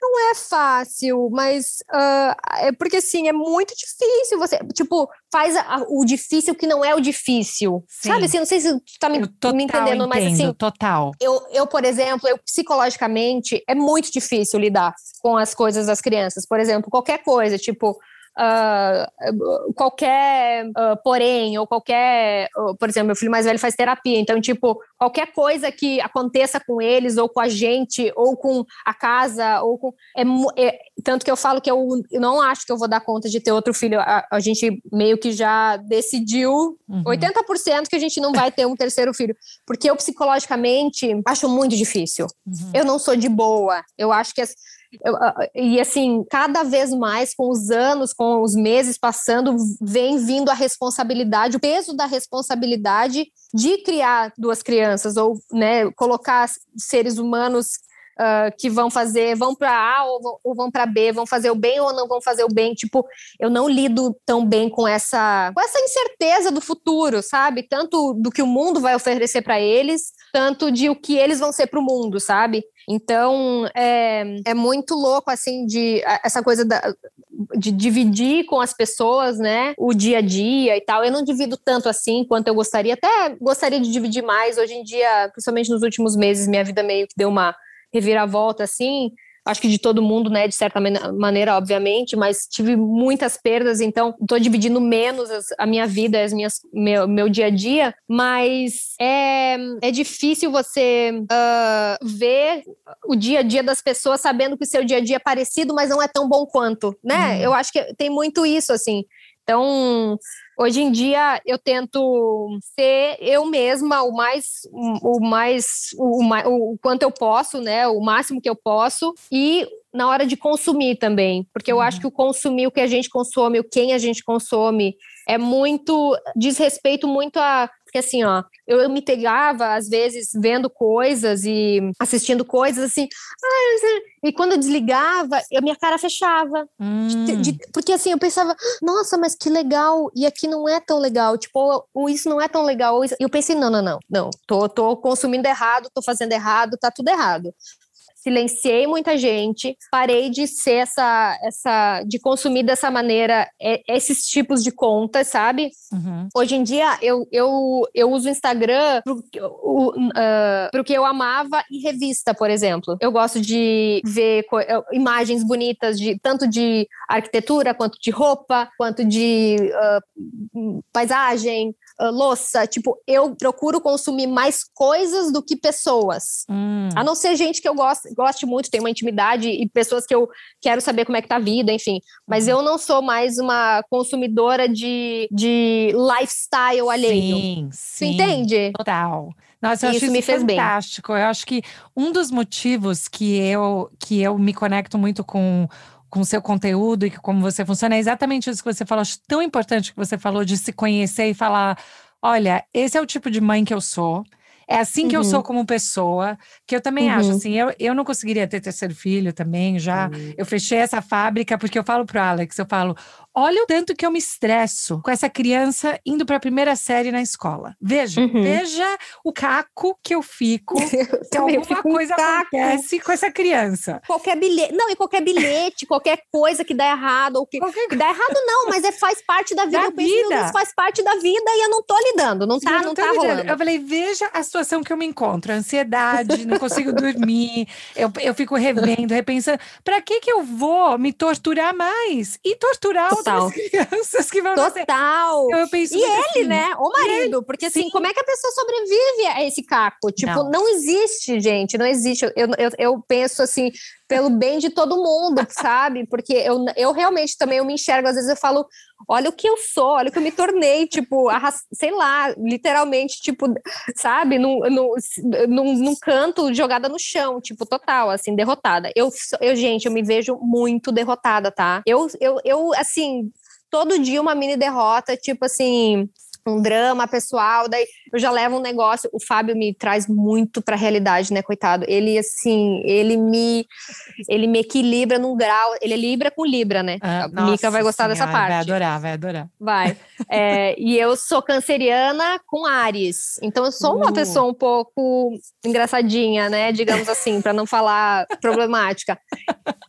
não é fácil, mas uh, é porque assim, é muito difícil você, tipo, faz a, o difícil que não é o difícil. Sim. Sabe assim, não sei se tu tá me, me entendendo, entendo, mas assim. Total. Eu, eu, por exemplo, eu psicologicamente é muito difícil lidar com as coisas das crianças. Por exemplo, qualquer coisa, tipo uh, qualquer uh, porém, ou qualquer. Uh, por exemplo, meu filho mais velho faz terapia, então, tipo, qualquer coisa que aconteça com eles, ou com a gente, ou com a casa, ou com. É, é, tanto que eu falo que eu, não acho que eu vou dar conta de ter outro filho. A, a gente meio que já decidiu uhum. 80% que a gente não vai ter um terceiro filho. Porque eu, psicologicamente, acho muito difícil. Uhum. Eu não sou de boa. Eu acho que. As, e assim, cada vez mais, com os anos, com os meses passando, vem vindo a responsabilidade, o peso da responsabilidade de criar duas crianças, ou né, colocar seres humanos Uh, que vão fazer, vão para A ou, ou vão para B, vão fazer o bem ou não vão fazer o bem. Tipo, eu não lido tão bem com essa, com essa incerteza do futuro, sabe? Tanto do que o mundo vai oferecer para eles, tanto de o que eles vão ser para o mundo, sabe? Então, é, é muito louco, assim, de essa coisa da, de dividir com as pessoas, né, o dia a dia e tal. Eu não divido tanto assim quanto eu gostaria. Até gostaria de dividir mais. Hoje em dia, principalmente nos últimos meses, minha vida meio que deu uma reviravolta, assim acho que de todo mundo, né, de certa maneira, obviamente, mas tive muitas perdas, então estou dividindo menos as, a minha vida, as minhas, meu, meu dia a dia, mas é, é difícil você uh, ver o dia a dia das pessoas sabendo que o seu dia a dia é parecido, mas não é tão bom quanto, né? Uhum. Eu acho que tem muito isso, assim. Então, Hoje em dia eu tento ser eu mesma o mais o mais o, o, quanto eu posso, né? O máximo que eu posso e na hora de consumir também, porque eu uhum. acho que o consumir o que a gente consome, o quem a gente consome é muito diz respeito muito a porque assim, ó, eu, eu me pegava, às vezes, vendo coisas e assistindo coisas assim, e quando eu desligava, a minha cara fechava. Hum. De, de, porque assim, eu pensava, nossa, mas que legal, e aqui não é tão legal, tipo, ou, isso não é tão legal. E eu pensei, não, não, não, não, tô, tô consumindo errado, tô fazendo errado, tá tudo errado silenciei muita gente, parei de ser essa, essa de consumir dessa maneira é, esses tipos de contas, sabe? Uhum. Hoje em dia eu, eu, eu uso o Instagram pro, o, uh, pro que eu amava e revista, por exemplo. Eu gosto de ver imagens bonitas de tanto de arquitetura quanto de roupa, quanto de uh, paisagem, uh, louça. Tipo, eu procuro consumir mais coisas do que pessoas. Hum. A não ser gente que eu gosto, goste muito, tem uma intimidade e pessoas que eu quero saber como é que tá a vida, enfim. Mas uhum. eu não sou mais uma consumidora de, de lifestyle alheio. Sim, sim. entende? Total. Nossa, eu isso acho me isso fez fantástico. Bem. Eu acho que um dos motivos que eu, que eu me conecto muito com com o seu conteúdo e como você funciona. É exatamente isso que você falou. Acho tão importante que você falou de se conhecer e falar: olha, esse é o tipo de mãe que eu sou. É assim uhum. que eu sou uhum. como pessoa, que eu também uhum. acho assim, eu, eu não conseguiria ter terceiro filho também, já. Uhum. Eu fechei essa fábrica porque eu falo pro Alex, eu falo, olha o tanto que eu me estresso com essa criança indo para a primeira série na escola. Veja, uhum. veja o caco que eu fico [laughs] se alguma fico coisa um acontece com essa criança. Qualquer bilhete, não, e qualquer bilhete, qualquer coisa que dá errado, ou que, qualquer... que dá errado não, mas é faz parte da vida. Da eu penso, vida. faz parte da vida e eu não tô lidando, não tá, não, não tá rolando. Eu falei, veja a situação que eu me encontro, ansiedade, não consigo dormir, eu, eu fico revendo, repensando, para que que eu vou me torturar mais? E torturar Total. crianças [laughs] que vão Total. Penso e ele, assim, né? O marido, porque assim, Sim. como é que a pessoa sobrevive a esse caco? Tipo, não, não existe, gente, não existe. Eu, eu, eu penso assim, pelo bem de todo mundo, [laughs] sabe? Porque eu, eu realmente também eu me enxergo, às vezes eu falo, olha o que eu sou, olha o que eu me tornei, tipo, sei lá, literalmente, tipo, sabe, num, num, num, canto jogada no chão, tipo, total, assim, derrotada. Eu, eu, gente, eu me vejo muito derrotada, tá? Eu, eu, eu assim, todo dia uma mini derrota, tipo assim, um drama pessoal, daí eu já levo um negócio. O Fábio me traz muito para a realidade, né, coitado? Ele assim, ele me ele me equilibra num grau, ele é libra com libra, né? Ah, a Mica vai gostar sim, dessa parte. Vai adorar, vai adorar. Vai. É, e eu sou canceriana com Ares. Então eu sou uma uh. pessoa um pouco engraçadinha, né, digamos assim, para não falar problemática.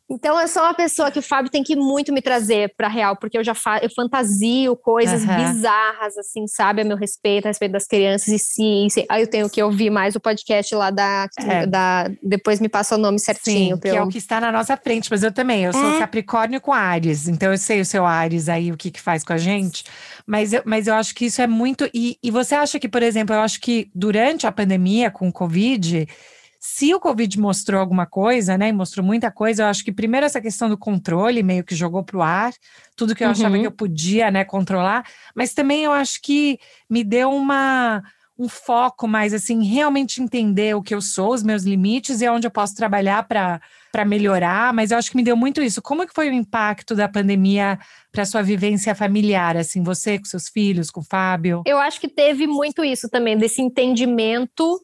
Então eu sou uma pessoa que o Fábio tem que muito me trazer para real, porque eu já fa eu fantasio coisas uhum. bizarras assim, sabe, a meu respeito, a respeito das crianças e ciência. Aí eu tenho que ouvir mais o podcast lá da. É. da depois me passa o nome certinho. Sim, que eu... é o que está na nossa frente, mas eu também. Eu sou é. Capricórnio com Ares, então eu sei o seu Ares aí, o que, que faz com a gente. Mas eu, mas eu acho que isso é muito. E, e você acha que, por exemplo, eu acho que durante a pandemia com o Covid se o Covid mostrou alguma coisa, né, e mostrou muita coisa, eu acho que primeiro essa questão do controle meio que jogou para o ar, tudo que eu uhum. achava que eu podia, né, controlar, mas também eu acho que me deu uma um foco mais assim, realmente entender o que eu sou, os meus limites e onde eu posso trabalhar para para melhorar, mas eu acho que me deu muito isso. Como que foi o impacto da pandemia para sua vivência familiar, assim, você com seus filhos, com o Fábio? Eu acho que teve muito isso também, desse entendimento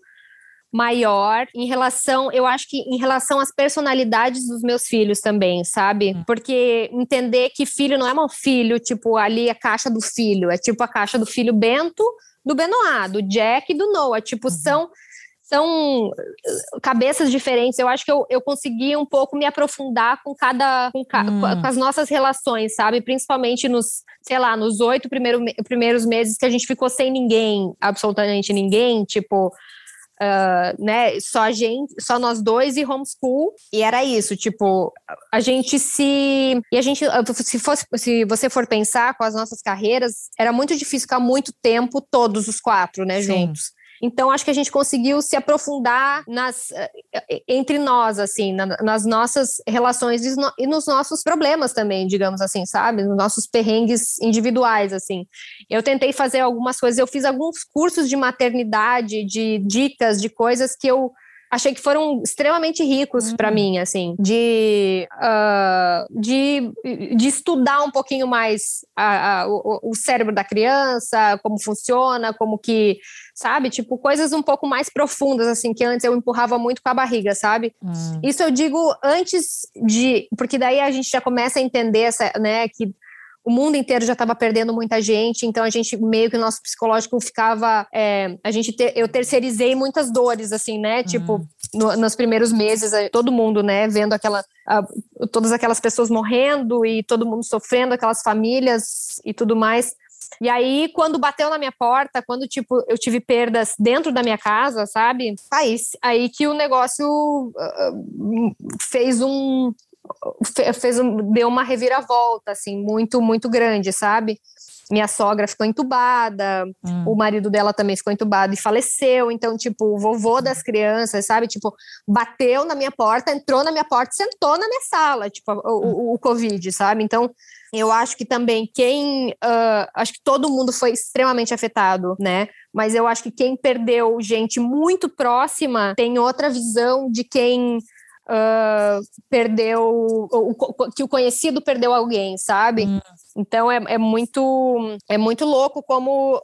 maior em relação, eu acho que em relação às personalidades dos meus filhos também, sabe? Hum. Porque entender que filho não é um filho, tipo, ali a caixa do filho, é tipo a caixa do filho Bento, do Benoit, do Jack e do Noah, tipo, uhum. são são uh, cabeças diferentes. Eu acho que eu, eu consegui um pouco me aprofundar com cada com, hum. com as nossas relações, sabe? Principalmente nos, sei lá, nos oito primeiro, primeiros meses que a gente ficou sem ninguém, absolutamente ninguém, tipo, Uh, né, só a gente, só nós dois e homeschool, e era isso, tipo, a gente se, e a gente, se fosse, se você for pensar com as nossas carreiras, era muito difícil ficar muito tempo todos os quatro, né, Sim. juntos. Então, acho que a gente conseguiu se aprofundar nas, eh, eh, entre nós, assim, nas nossas relações e nos nossos problemas também, digamos assim, sabe? Nos nossos perrengues individuais, assim. Eu tentei fazer algumas coisas, eu fiz alguns cursos de maternidade, de dicas, de coisas que eu achei que foram extremamente ricos uhum. para mim, assim, de, uh, de, de estudar um pouquinho mais a, a, o, o, cérebro da criança, como funciona, como que, sabe, tipo, coisas um pouco mais profundas, assim, que antes eu empurrava muito com a barriga, sabe? Uhum. Isso eu digo antes de, porque daí a gente já começa a entender essa, né, que o mundo inteiro já estava perdendo muita gente, então a gente meio que o nosso psicológico ficava. É, a gente ter, eu terceirizei muitas dores, assim, né? Uhum. Tipo, no, nos primeiros meses, todo mundo, né, vendo aquela. todas aquelas pessoas morrendo e todo mundo sofrendo, aquelas famílias e tudo mais. E aí, quando bateu na minha porta, quando, tipo, eu tive perdas dentro da minha casa, sabe? Aí, aí que o negócio uh, fez um, fez deu uma reviravolta assim muito muito grande sabe? Minha sogra ficou entubada hum. o marido dela também ficou entubado e faleceu. Então tipo o vovô das crianças sabe? Tipo bateu na minha porta entrou na minha porta sentou na minha sala tipo o, o, o covid sabe? Então eu acho que também quem uh, acho que todo mundo foi extremamente afetado né? Mas eu acho que quem perdeu gente muito próxima tem outra visão de quem perdeu, que o conhecido perdeu alguém, sabe? Hum. Então é, é, muito é muito louco como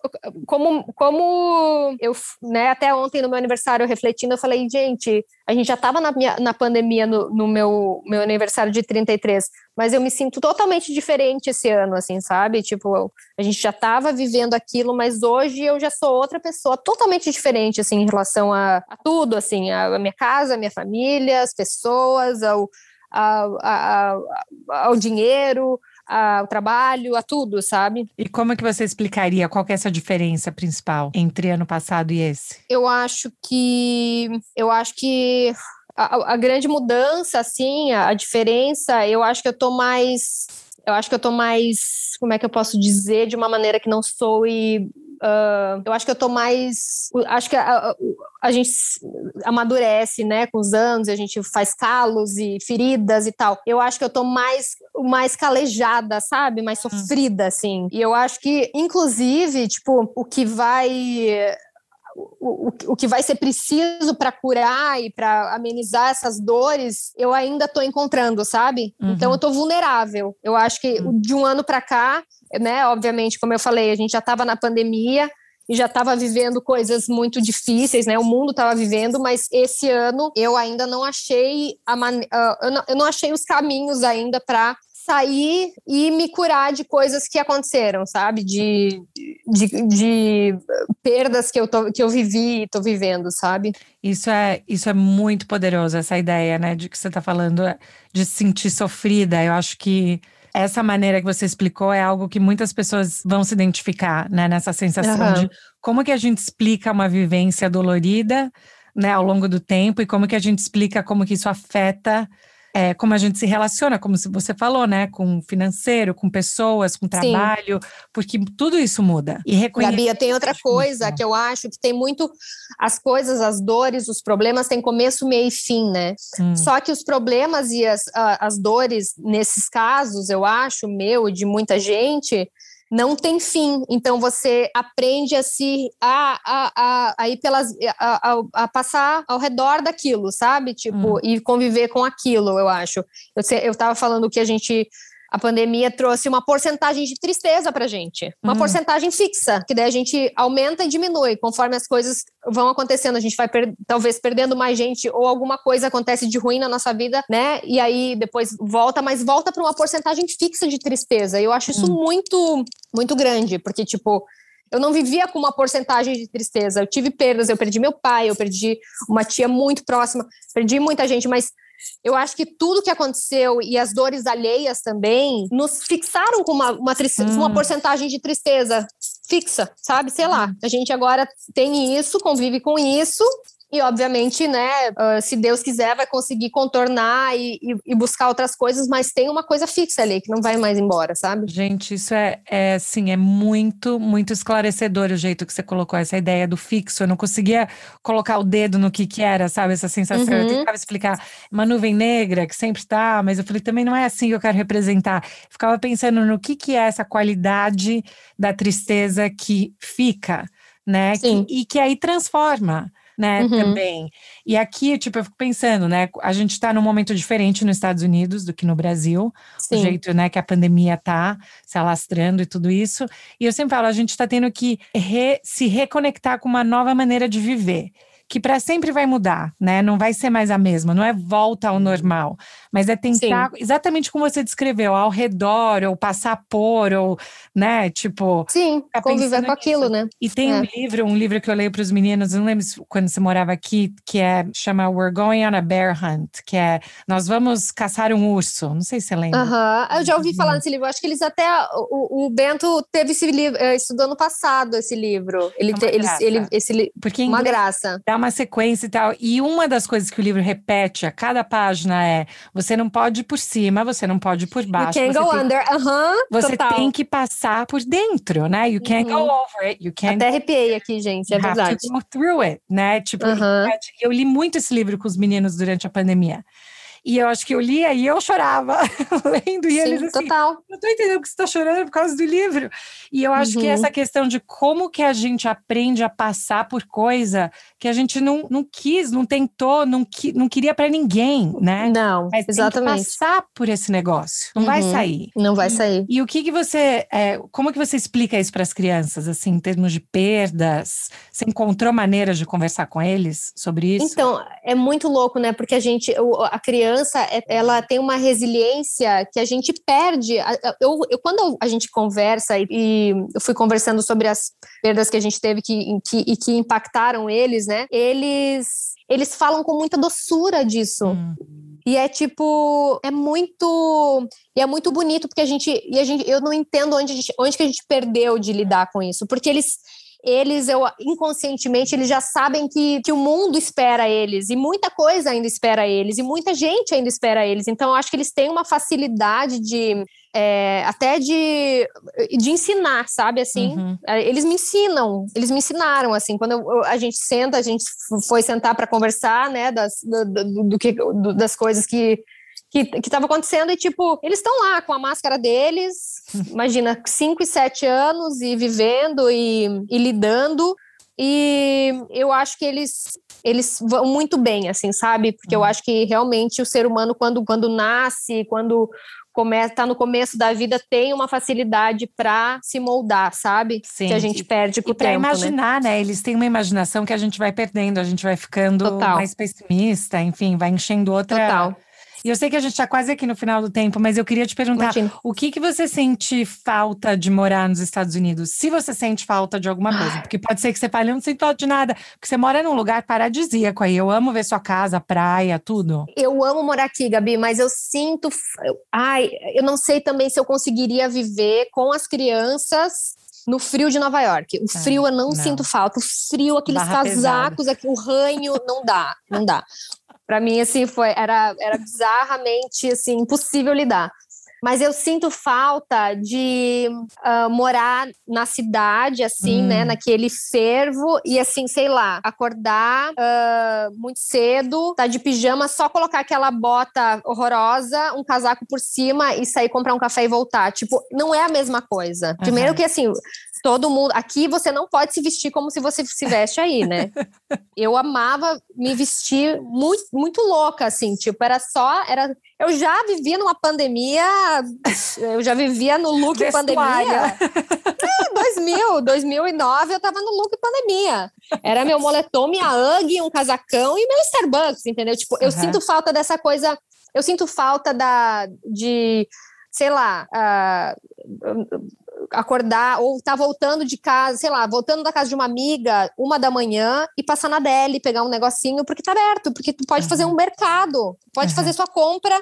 como como eu né até ontem no meu aniversário refletindo eu falei gente a gente já estava na, na pandemia no, no, meu meu aniversário de 33 mas eu me sinto totalmente diferente esse ano assim sabe? Tipo a gente já estava vivendo aquilo mas hoje eu já sou outra pessoa totalmente diferente assim em relação a, a tudo assim a, a minha casa a minha família as pessoas ao ao, ao dinheiro, ao trabalho, a tudo, sabe? E como é que você explicaria qual é essa diferença principal entre ano passado e esse? Eu acho que eu acho que a, a grande mudança, assim, a, a diferença, eu acho que eu tô mais eu acho que eu tô mais, como é que eu posso dizer, de uma maneira que não sou e Uh, eu acho que eu tô mais. Acho que a, a, a, gente amadurece, né, com os anos, a gente faz calos e feridas e tal. Eu acho que eu tô mais, mais calejada, sabe? Mais hum. sofrida, assim. E eu acho que, inclusive, tipo, o que vai o, o que vai ser preciso para curar e para amenizar essas dores, eu ainda estou encontrando, sabe? Uhum. Então eu estou vulnerável. Eu acho que uhum. de um ano para cá, né? Obviamente, como eu falei, a gente já estava na pandemia, e já estava vivendo coisas muito difíceis, né? O mundo estava vivendo, mas esse ano eu ainda não achei a man... Não, eu não achei os caminhos ainda para sair e me curar de coisas que aconteceram, sabe? De, de, de perdas que eu, tô, que eu vivi e tô vivendo, sabe? Isso é, isso é muito poderoso, essa ideia, né? De que você tá falando de se sentir sofrida. Eu acho que essa maneira que você explicou é algo que muitas pessoas vão se identificar, né? Nessa sensação uhum. de como que a gente explica uma vivência dolorida, né, ao longo do tempo e como que a gente explica como que isso afeta é, como a gente se relaciona, como você falou, né? Com financeiro, com pessoas, com trabalho, Sim. porque tudo isso muda. E reconhecer. Gabi, tem outra coisa que eu acho que tem muito. As coisas, as dores, os problemas têm começo, meio e fim, né? Hum. Só que os problemas e as, as dores, nesses casos, eu acho, meu e de muita gente, não tem fim. Então você aprende a se a, a, a, a ir pelas a, a, a, passar ao redor daquilo, sabe? Tipo, hum. e conviver com aquilo, eu acho. Eu, eu tava falando que a gente a pandemia trouxe uma porcentagem de tristeza para gente, uma uhum. porcentagem fixa, que daí a gente aumenta e diminui conforme as coisas vão acontecendo. A gente vai per talvez perdendo mais gente ou alguma coisa acontece de ruim na nossa vida, né? E aí depois volta, mas volta para uma porcentagem fixa de tristeza. Eu acho isso uhum. muito, muito grande, porque tipo eu não vivia com uma porcentagem de tristeza. Eu tive perdas, eu perdi meu pai, eu perdi uma tia muito próxima, perdi muita gente, mas eu acho que tudo que aconteceu e as dores alheias também nos fixaram com uma, uma, hum. uma porcentagem de tristeza fixa, sabe? Sei lá. Hum. A gente agora tem isso, convive com isso, e, obviamente, né, uh, se Deus quiser, vai conseguir contornar e, e, e, buscar outras coisas, mas tem uma coisa fixa ali que não vai mais embora, sabe? Gente, isso é, é assim, é muito, muito esclarecedor o jeito que você colocou essa ideia do fixo. Eu não conseguia colocar o dedo no que que era, sabe? Essa sensação. Uhum. Eu tentava explicar uma nuvem negra que sempre tá, mas eu falei, também não é assim que eu quero representar. ficava pensando no que que é essa qualidade da tristeza que fica, né? Que, e que aí transforma né, uhum. também. E aqui, tipo, eu fico pensando, né, a gente está num momento diferente nos Estados Unidos do que no Brasil, Sim. o jeito, né, que a pandemia tá se alastrando e tudo isso. E eu sempre falo, a gente está tendo que re, se reconectar com uma nova maneira de viver que para sempre vai mudar, né? Não vai ser mais a mesma, não é volta ao normal, mas é tentar Sim. exatamente como você descreveu, ao redor, ou passar por, ou, né, tipo. Sim, conviver com aquilo, né? E tem é. um livro, um livro que eu leio para os meninos, não lembro quando você morava aqui, que é chama We're Going on a Bear Hunt, que é Nós vamos caçar um urso. Não sei se você lembra. Aham, uh -huh. eu já ouvi falar desse livro. Acho que eles até. O, o Bento teve esse livro, eh, estudou ano passado esse livro. Ele, é te, ele, ele, esse, Porque uma graça. Dá uma sequência e tal. E uma das coisas que o livro repete a cada página é: você não pode ir por cima, você não pode ir por baixo. You can't go tem, under. Aham. Uh -huh, você total. tem que passar por dentro, né? You can't go over it. You can't. Até arrepiei aqui, gente. É verdade. To go through it, né? Tipo, uh -huh. eu li muito esse livro com os meninos durante a pandemia. E eu acho que eu lia e eu chorava [laughs] lendo. E Sim, eles assim, total. não tô entendendo que você está chorando por causa do livro. E eu acho uhum. que essa questão de como que a gente aprende a passar por coisa que a gente não, não quis, não tentou, não, qui, não queria para ninguém, né? Não, Mas exatamente. Tem que passar por esse negócio. Não uhum. vai sair. Não vai sair. E, e o que que você, é, como que você explica isso para as crianças, assim, em termos de perdas? Você encontrou maneiras de conversar com eles sobre isso? Então, é muito louco, né? Porque a gente, a criança criança, é, ela tem uma resiliência que a gente perde. Eu, eu quando a gente conversa e, eu fui conversando sobre as perdas que a gente teve que, que, e que impactaram eles, né? Eles, eles falam com muita doçura disso. Hum. E é tipo, é muito. E é muito bonito, porque a gente. E a gente eu não entendo onde, gente, onde que a gente perdeu de lidar com isso. Porque eles eles, eu inconscientemente, eles já sabem que, que o mundo espera eles, e muita coisa ainda espera eles, e muita gente ainda espera eles. Então, eu acho que eles têm uma facilidade de. É, até de, de ensinar, sabe? Assim, uhum. É, eles me ensinam, eles me ensinaram, assim, quando eu, a gente senta, a gente foi sentar para conversar, né, das, do, do, do que, do, das coisas que que estava acontecendo e, tipo, eles estão lá com a máscara deles, [laughs] imagina, 5 e 7 anos e vivendo e, e lidando. e eu acho que eles eles vão muito bem, assim, sabe? Porque eu uhum. acho que realmente o ser humano, quando, quando nasce, quando começa, tá no começo da vida, tem uma facilidade para se moldar, sabe? Sim. Que a gente perde com o tempo. Para né? imaginar, né? né? Eles têm uma imaginação que a gente vai perdendo, a gente vai ficando Total. mais pessimista, enfim, vai enchendo outra. Total e eu sei que a gente está quase aqui no final do tempo, mas eu queria te perguntar: Imagina. o que, que você sente falta de morar nos Estados Unidos? Se você sente falta de alguma coisa, porque pode ser que você fale, eu não sinto falta de nada, porque você mora num lugar paradisíaco aí. Eu amo ver sua casa, praia, tudo. Eu amo morar aqui, Gabi, mas eu sinto. Ai, eu não sei também se eu conseguiria viver com as crianças no frio de Nova York. O é, frio eu não, não, sinto falta. O frio, aqueles Barra casacos, aqui, o ranho, não dá, não dá para mim assim foi era era bizarramente assim impossível lidar mas eu sinto falta de uh, morar na cidade, assim, né, hum. né? Naquele fervo e, assim, sei lá, acordar uh, muito cedo, tá de pijama, só colocar aquela bota horrorosa, um casaco por cima e sair comprar um café e voltar. Tipo, não é a mesma coisa. Primeiro uhum. que, assim, todo mundo. Aqui você não pode se vestir como se você se veste aí, né? [laughs] eu amava me vestir muito, muito louca, assim, tipo, era só. Era, eu já vivia numa pandemia, eu já vivia no look pandemia. É, 2000, 2009 eu tava no look pandemia. Era meu moletom, minha UGG, um casacão e meu Starbucks, entendeu? Tipo, eu uhum. sinto falta dessa coisa. Eu sinto falta da, de sei lá, uh, acordar ou tá voltando de casa, sei lá, voltando da casa de uma amiga, uma da manhã e passar na DL, pegar um negocinho, porque tá aberto, porque tu pode uhum. fazer um mercado, pode uhum. fazer sua compra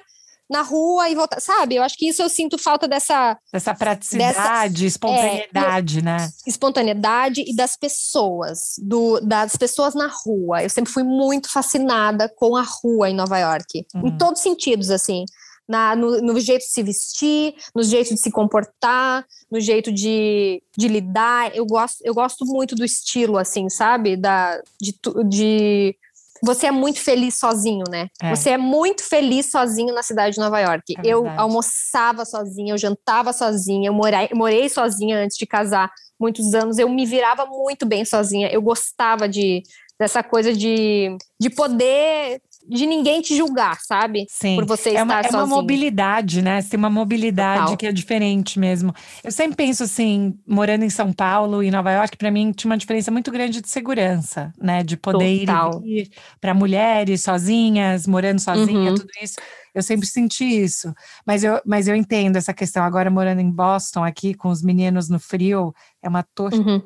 na rua e voltar, sabe? Eu acho que isso eu sinto falta dessa dessa praticidade, dessa, espontaneidade, é, né? Espontaneidade e das pessoas, do das pessoas na rua. Eu sempre fui muito fascinada com a rua em Nova York, uhum. em todos os sentidos assim na, no, no, jeito de se vestir, no jeito de se comportar, no jeito de, de lidar. Eu gosto, eu gosto muito do estilo, assim, sabe? Da, de, de você é muito feliz sozinho, né? É. Você é muito feliz sozinho na cidade de Nova York. É eu almoçava sozinha, eu jantava sozinha, eu morei, morei sozinha antes de casar muitos anos. Eu me virava muito bem sozinha. Eu gostava de dessa coisa de, de poder de ninguém te julgar, sabe? Sim. Por você é uma, estar É uma mobilidade, né? Tem uma mobilidade Total. que é diferente mesmo. Eu sempre penso assim, morando em São Paulo e Nova York, para mim tinha uma diferença muito grande de segurança, né? De poder Total. ir para mulheres sozinhas, morando sozinha, uhum. tudo isso. Eu sempre senti isso. Mas eu, mas eu entendo essa questão. Agora, morando em Boston, aqui, com os meninos no frio, é uma tortura. Uhum.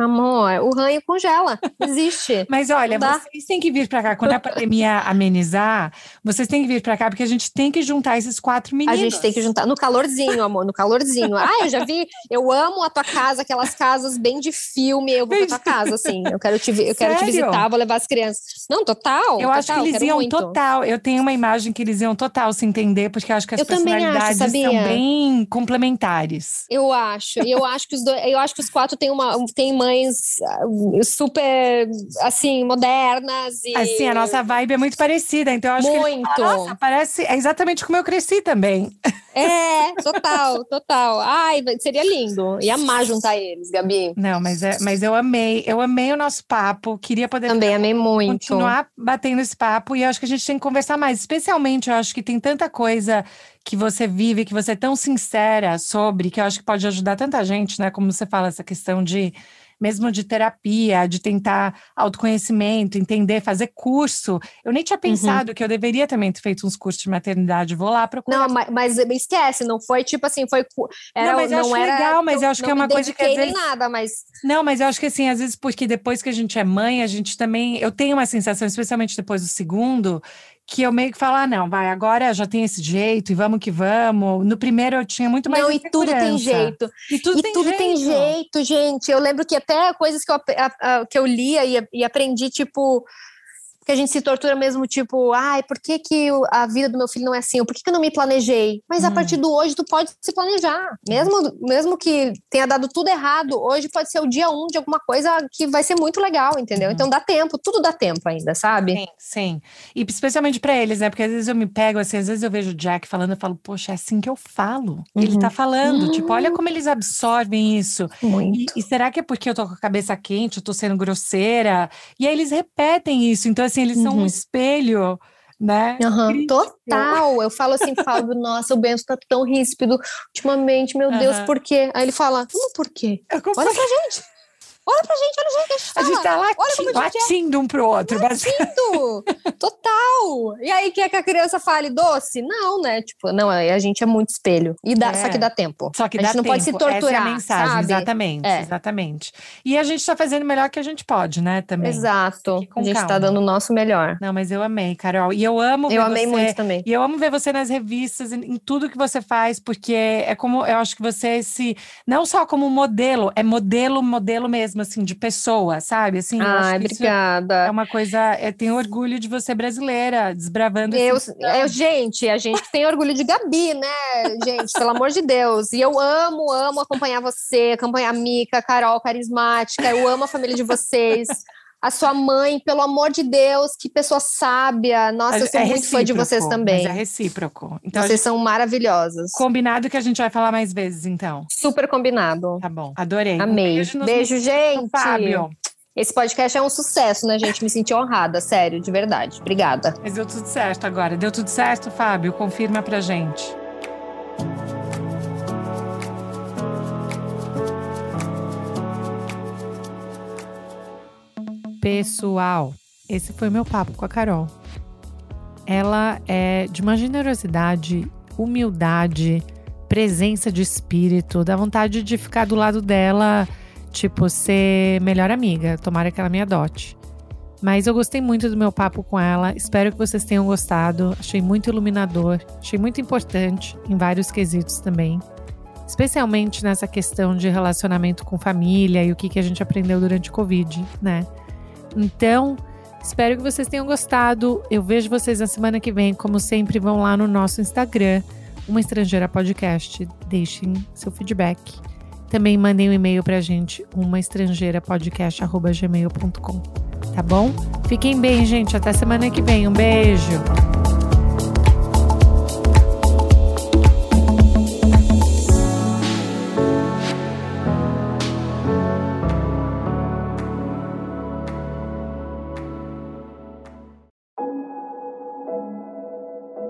Amor, o ranho congela, existe. [laughs] Mas olha, vocês têm que vir para cá. Quando a pandemia amenizar, vocês têm que vir para cá, porque a gente tem que juntar esses quatro meninos. A gente tem que juntar no calorzinho, amor, no calorzinho. Ah, eu já vi, eu amo a tua casa, aquelas casas bem de filme. Eu vou pra tua casa, assim. Eu quero te, eu quero te visitar, vou levar as crianças. Não, total. Eu total, acho que eles iam muito. total. Eu tenho uma imagem que eles iam total se entender, porque eu acho que as eu personalidades acho, são bem complementares. Eu acho. E eu acho que os dois, eu acho que os quatro têm uma, têm mãe ah, super, assim, modernas. E... Assim, a nossa vibe é muito parecida, então eu acho muito. que. Muito. Nossa, parece. É exatamente como eu cresci também. [laughs] É, total, total. Ai, seria lindo. Ia amar juntar eles, Gabi. Não, mas, é, mas eu amei, eu amei o nosso papo. Queria poder também amei muito. continuar batendo esse papo e eu acho que a gente tem que conversar mais. Especialmente, eu acho que tem tanta coisa que você vive, que você é tão sincera sobre, que eu acho que pode ajudar tanta gente, né? Como você fala, essa questão de mesmo de terapia, de tentar autoconhecimento, entender, fazer curso. Eu nem tinha uhum. pensado uhum. que eu deveria também ter feito uns cursos de maternidade. Vou lá procurar. Não, mas, mas esquece, não foi tipo assim, foi. Era, não, mas eu não acho era, legal, mas eu, eu acho que é uma coisa que. Às vezes, nada, mas. Não, mas eu acho que assim, às vezes, porque depois que a gente é mãe, a gente também. Eu tenho uma sensação, especialmente depois do segundo, que eu meio que falo, ah, não, vai, agora já tem esse jeito e vamos que vamos. No primeiro eu tinha muito mais Não, e tudo tem jeito. E tudo, e tem, tudo jeito. tem jeito, gente. Eu lembro que até coisas que eu, a, a, que eu lia e, e aprendi, tipo porque a gente se tortura mesmo, tipo, ai, por que, que a vida do meu filho não é assim? Ou por que, que eu não me planejei? Mas hum. a partir do hoje, tu pode se planejar. Mesmo, mesmo que tenha dado tudo errado, hoje pode ser o dia um de alguma coisa que vai ser muito legal, entendeu? Hum. Então dá tempo, tudo dá tempo ainda, sabe? Sim, sim. E especialmente para eles, né? Porque às vezes eu me pego assim, às vezes eu vejo o Jack falando, eu falo, poxa, é assim que eu falo. Uhum. Ele tá falando, uhum. tipo, olha como eles absorvem isso. E, e, será que é porque eu tô com a cabeça quente, eu tô sendo grosseira? E aí eles repetem isso. Então, assim, eles uhum. são um uhum. espelho né? Uhum, total. Eu falo assim, Fábio, nossa, o Bento tá tão ríspido ultimamente, meu uhum. Deus, por quê? Aí ele fala, como por quê? Olha pra gente. Olha pra gente, olha o jeito que a gente fala. A gente tá latindo, latindo é. um pro outro. Latindo! Total! E aí, quer que a criança fale doce? Não, né? Tipo, não, a gente é muito espelho. E dá, é. Só que dá tempo. Só que a gente não tempo. pode se torturar, Essa é a mensagem, sabe? exatamente, é. exatamente. E a gente tá fazendo o melhor que a gente pode, né, também. Exato. A gente tá calma. tá dando o nosso melhor. Não, mas eu amei, Carol. E eu amo Eu amei você, muito também. E eu amo ver você nas revistas, em, em tudo que você faz, porque é como, eu acho que você se, não só como modelo, é modelo, modelo mesmo, assim, de pessoa sabe? Assim, Ai, obrigada. É uma coisa. Eu tenho orgulho de você brasileira, desbravando. Eu, eu, gente, a gente tem orgulho de Gabi, né, gente? pelo amor de Deus. E eu amo, amo acompanhar você, acompanhar a Mica, Carol, carismática. Eu amo a família de vocês a sua mãe, pelo amor de Deus, que pessoa sábia. Nossa, eu sou é muito fã de vocês também. é recíproco. Então, vocês gente... são maravilhosas. Combinado que a gente vai falar mais vezes, então. Super combinado. Tá bom. Adorei. Amei. Um beijo, beijo gente. Fábio. Esse podcast é um sucesso, né, gente? Me senti honrada, sério, de verdade. Obrigada. Mas deu tudo certo agora. Deu tudo certo, Fábio? Confirma pra gente. Pessoal, esse foi meu papo com a Carol. Ela é de uma generosidade, humildade, presença de espírito, dá vontade de ficar do lado dela, tipo, ser melhor amiga. Tomara que ela me adote. Mas eu gostei muito do meu papo com ela. Espero que vocês tenham gostado. Achei muito iluminador, achei muito importante em vários quesitos também. Especialmente nessa questão de relacionamento com família e o que, que a gente aprendeu durante o Covid, né? Então, espero que vocês tenham gostado. Eu vejo vocês na semana que vem. Como sempre, vão lá no nosso Instagram, Uma Estrangeira Podcast. Deixem seu feedback. Também mandem um e-mail pra gente, umaestrangeirapodcast.gmail.com. Tá bom? Fiquem bem, gente. Até semana que vem. Um beijo.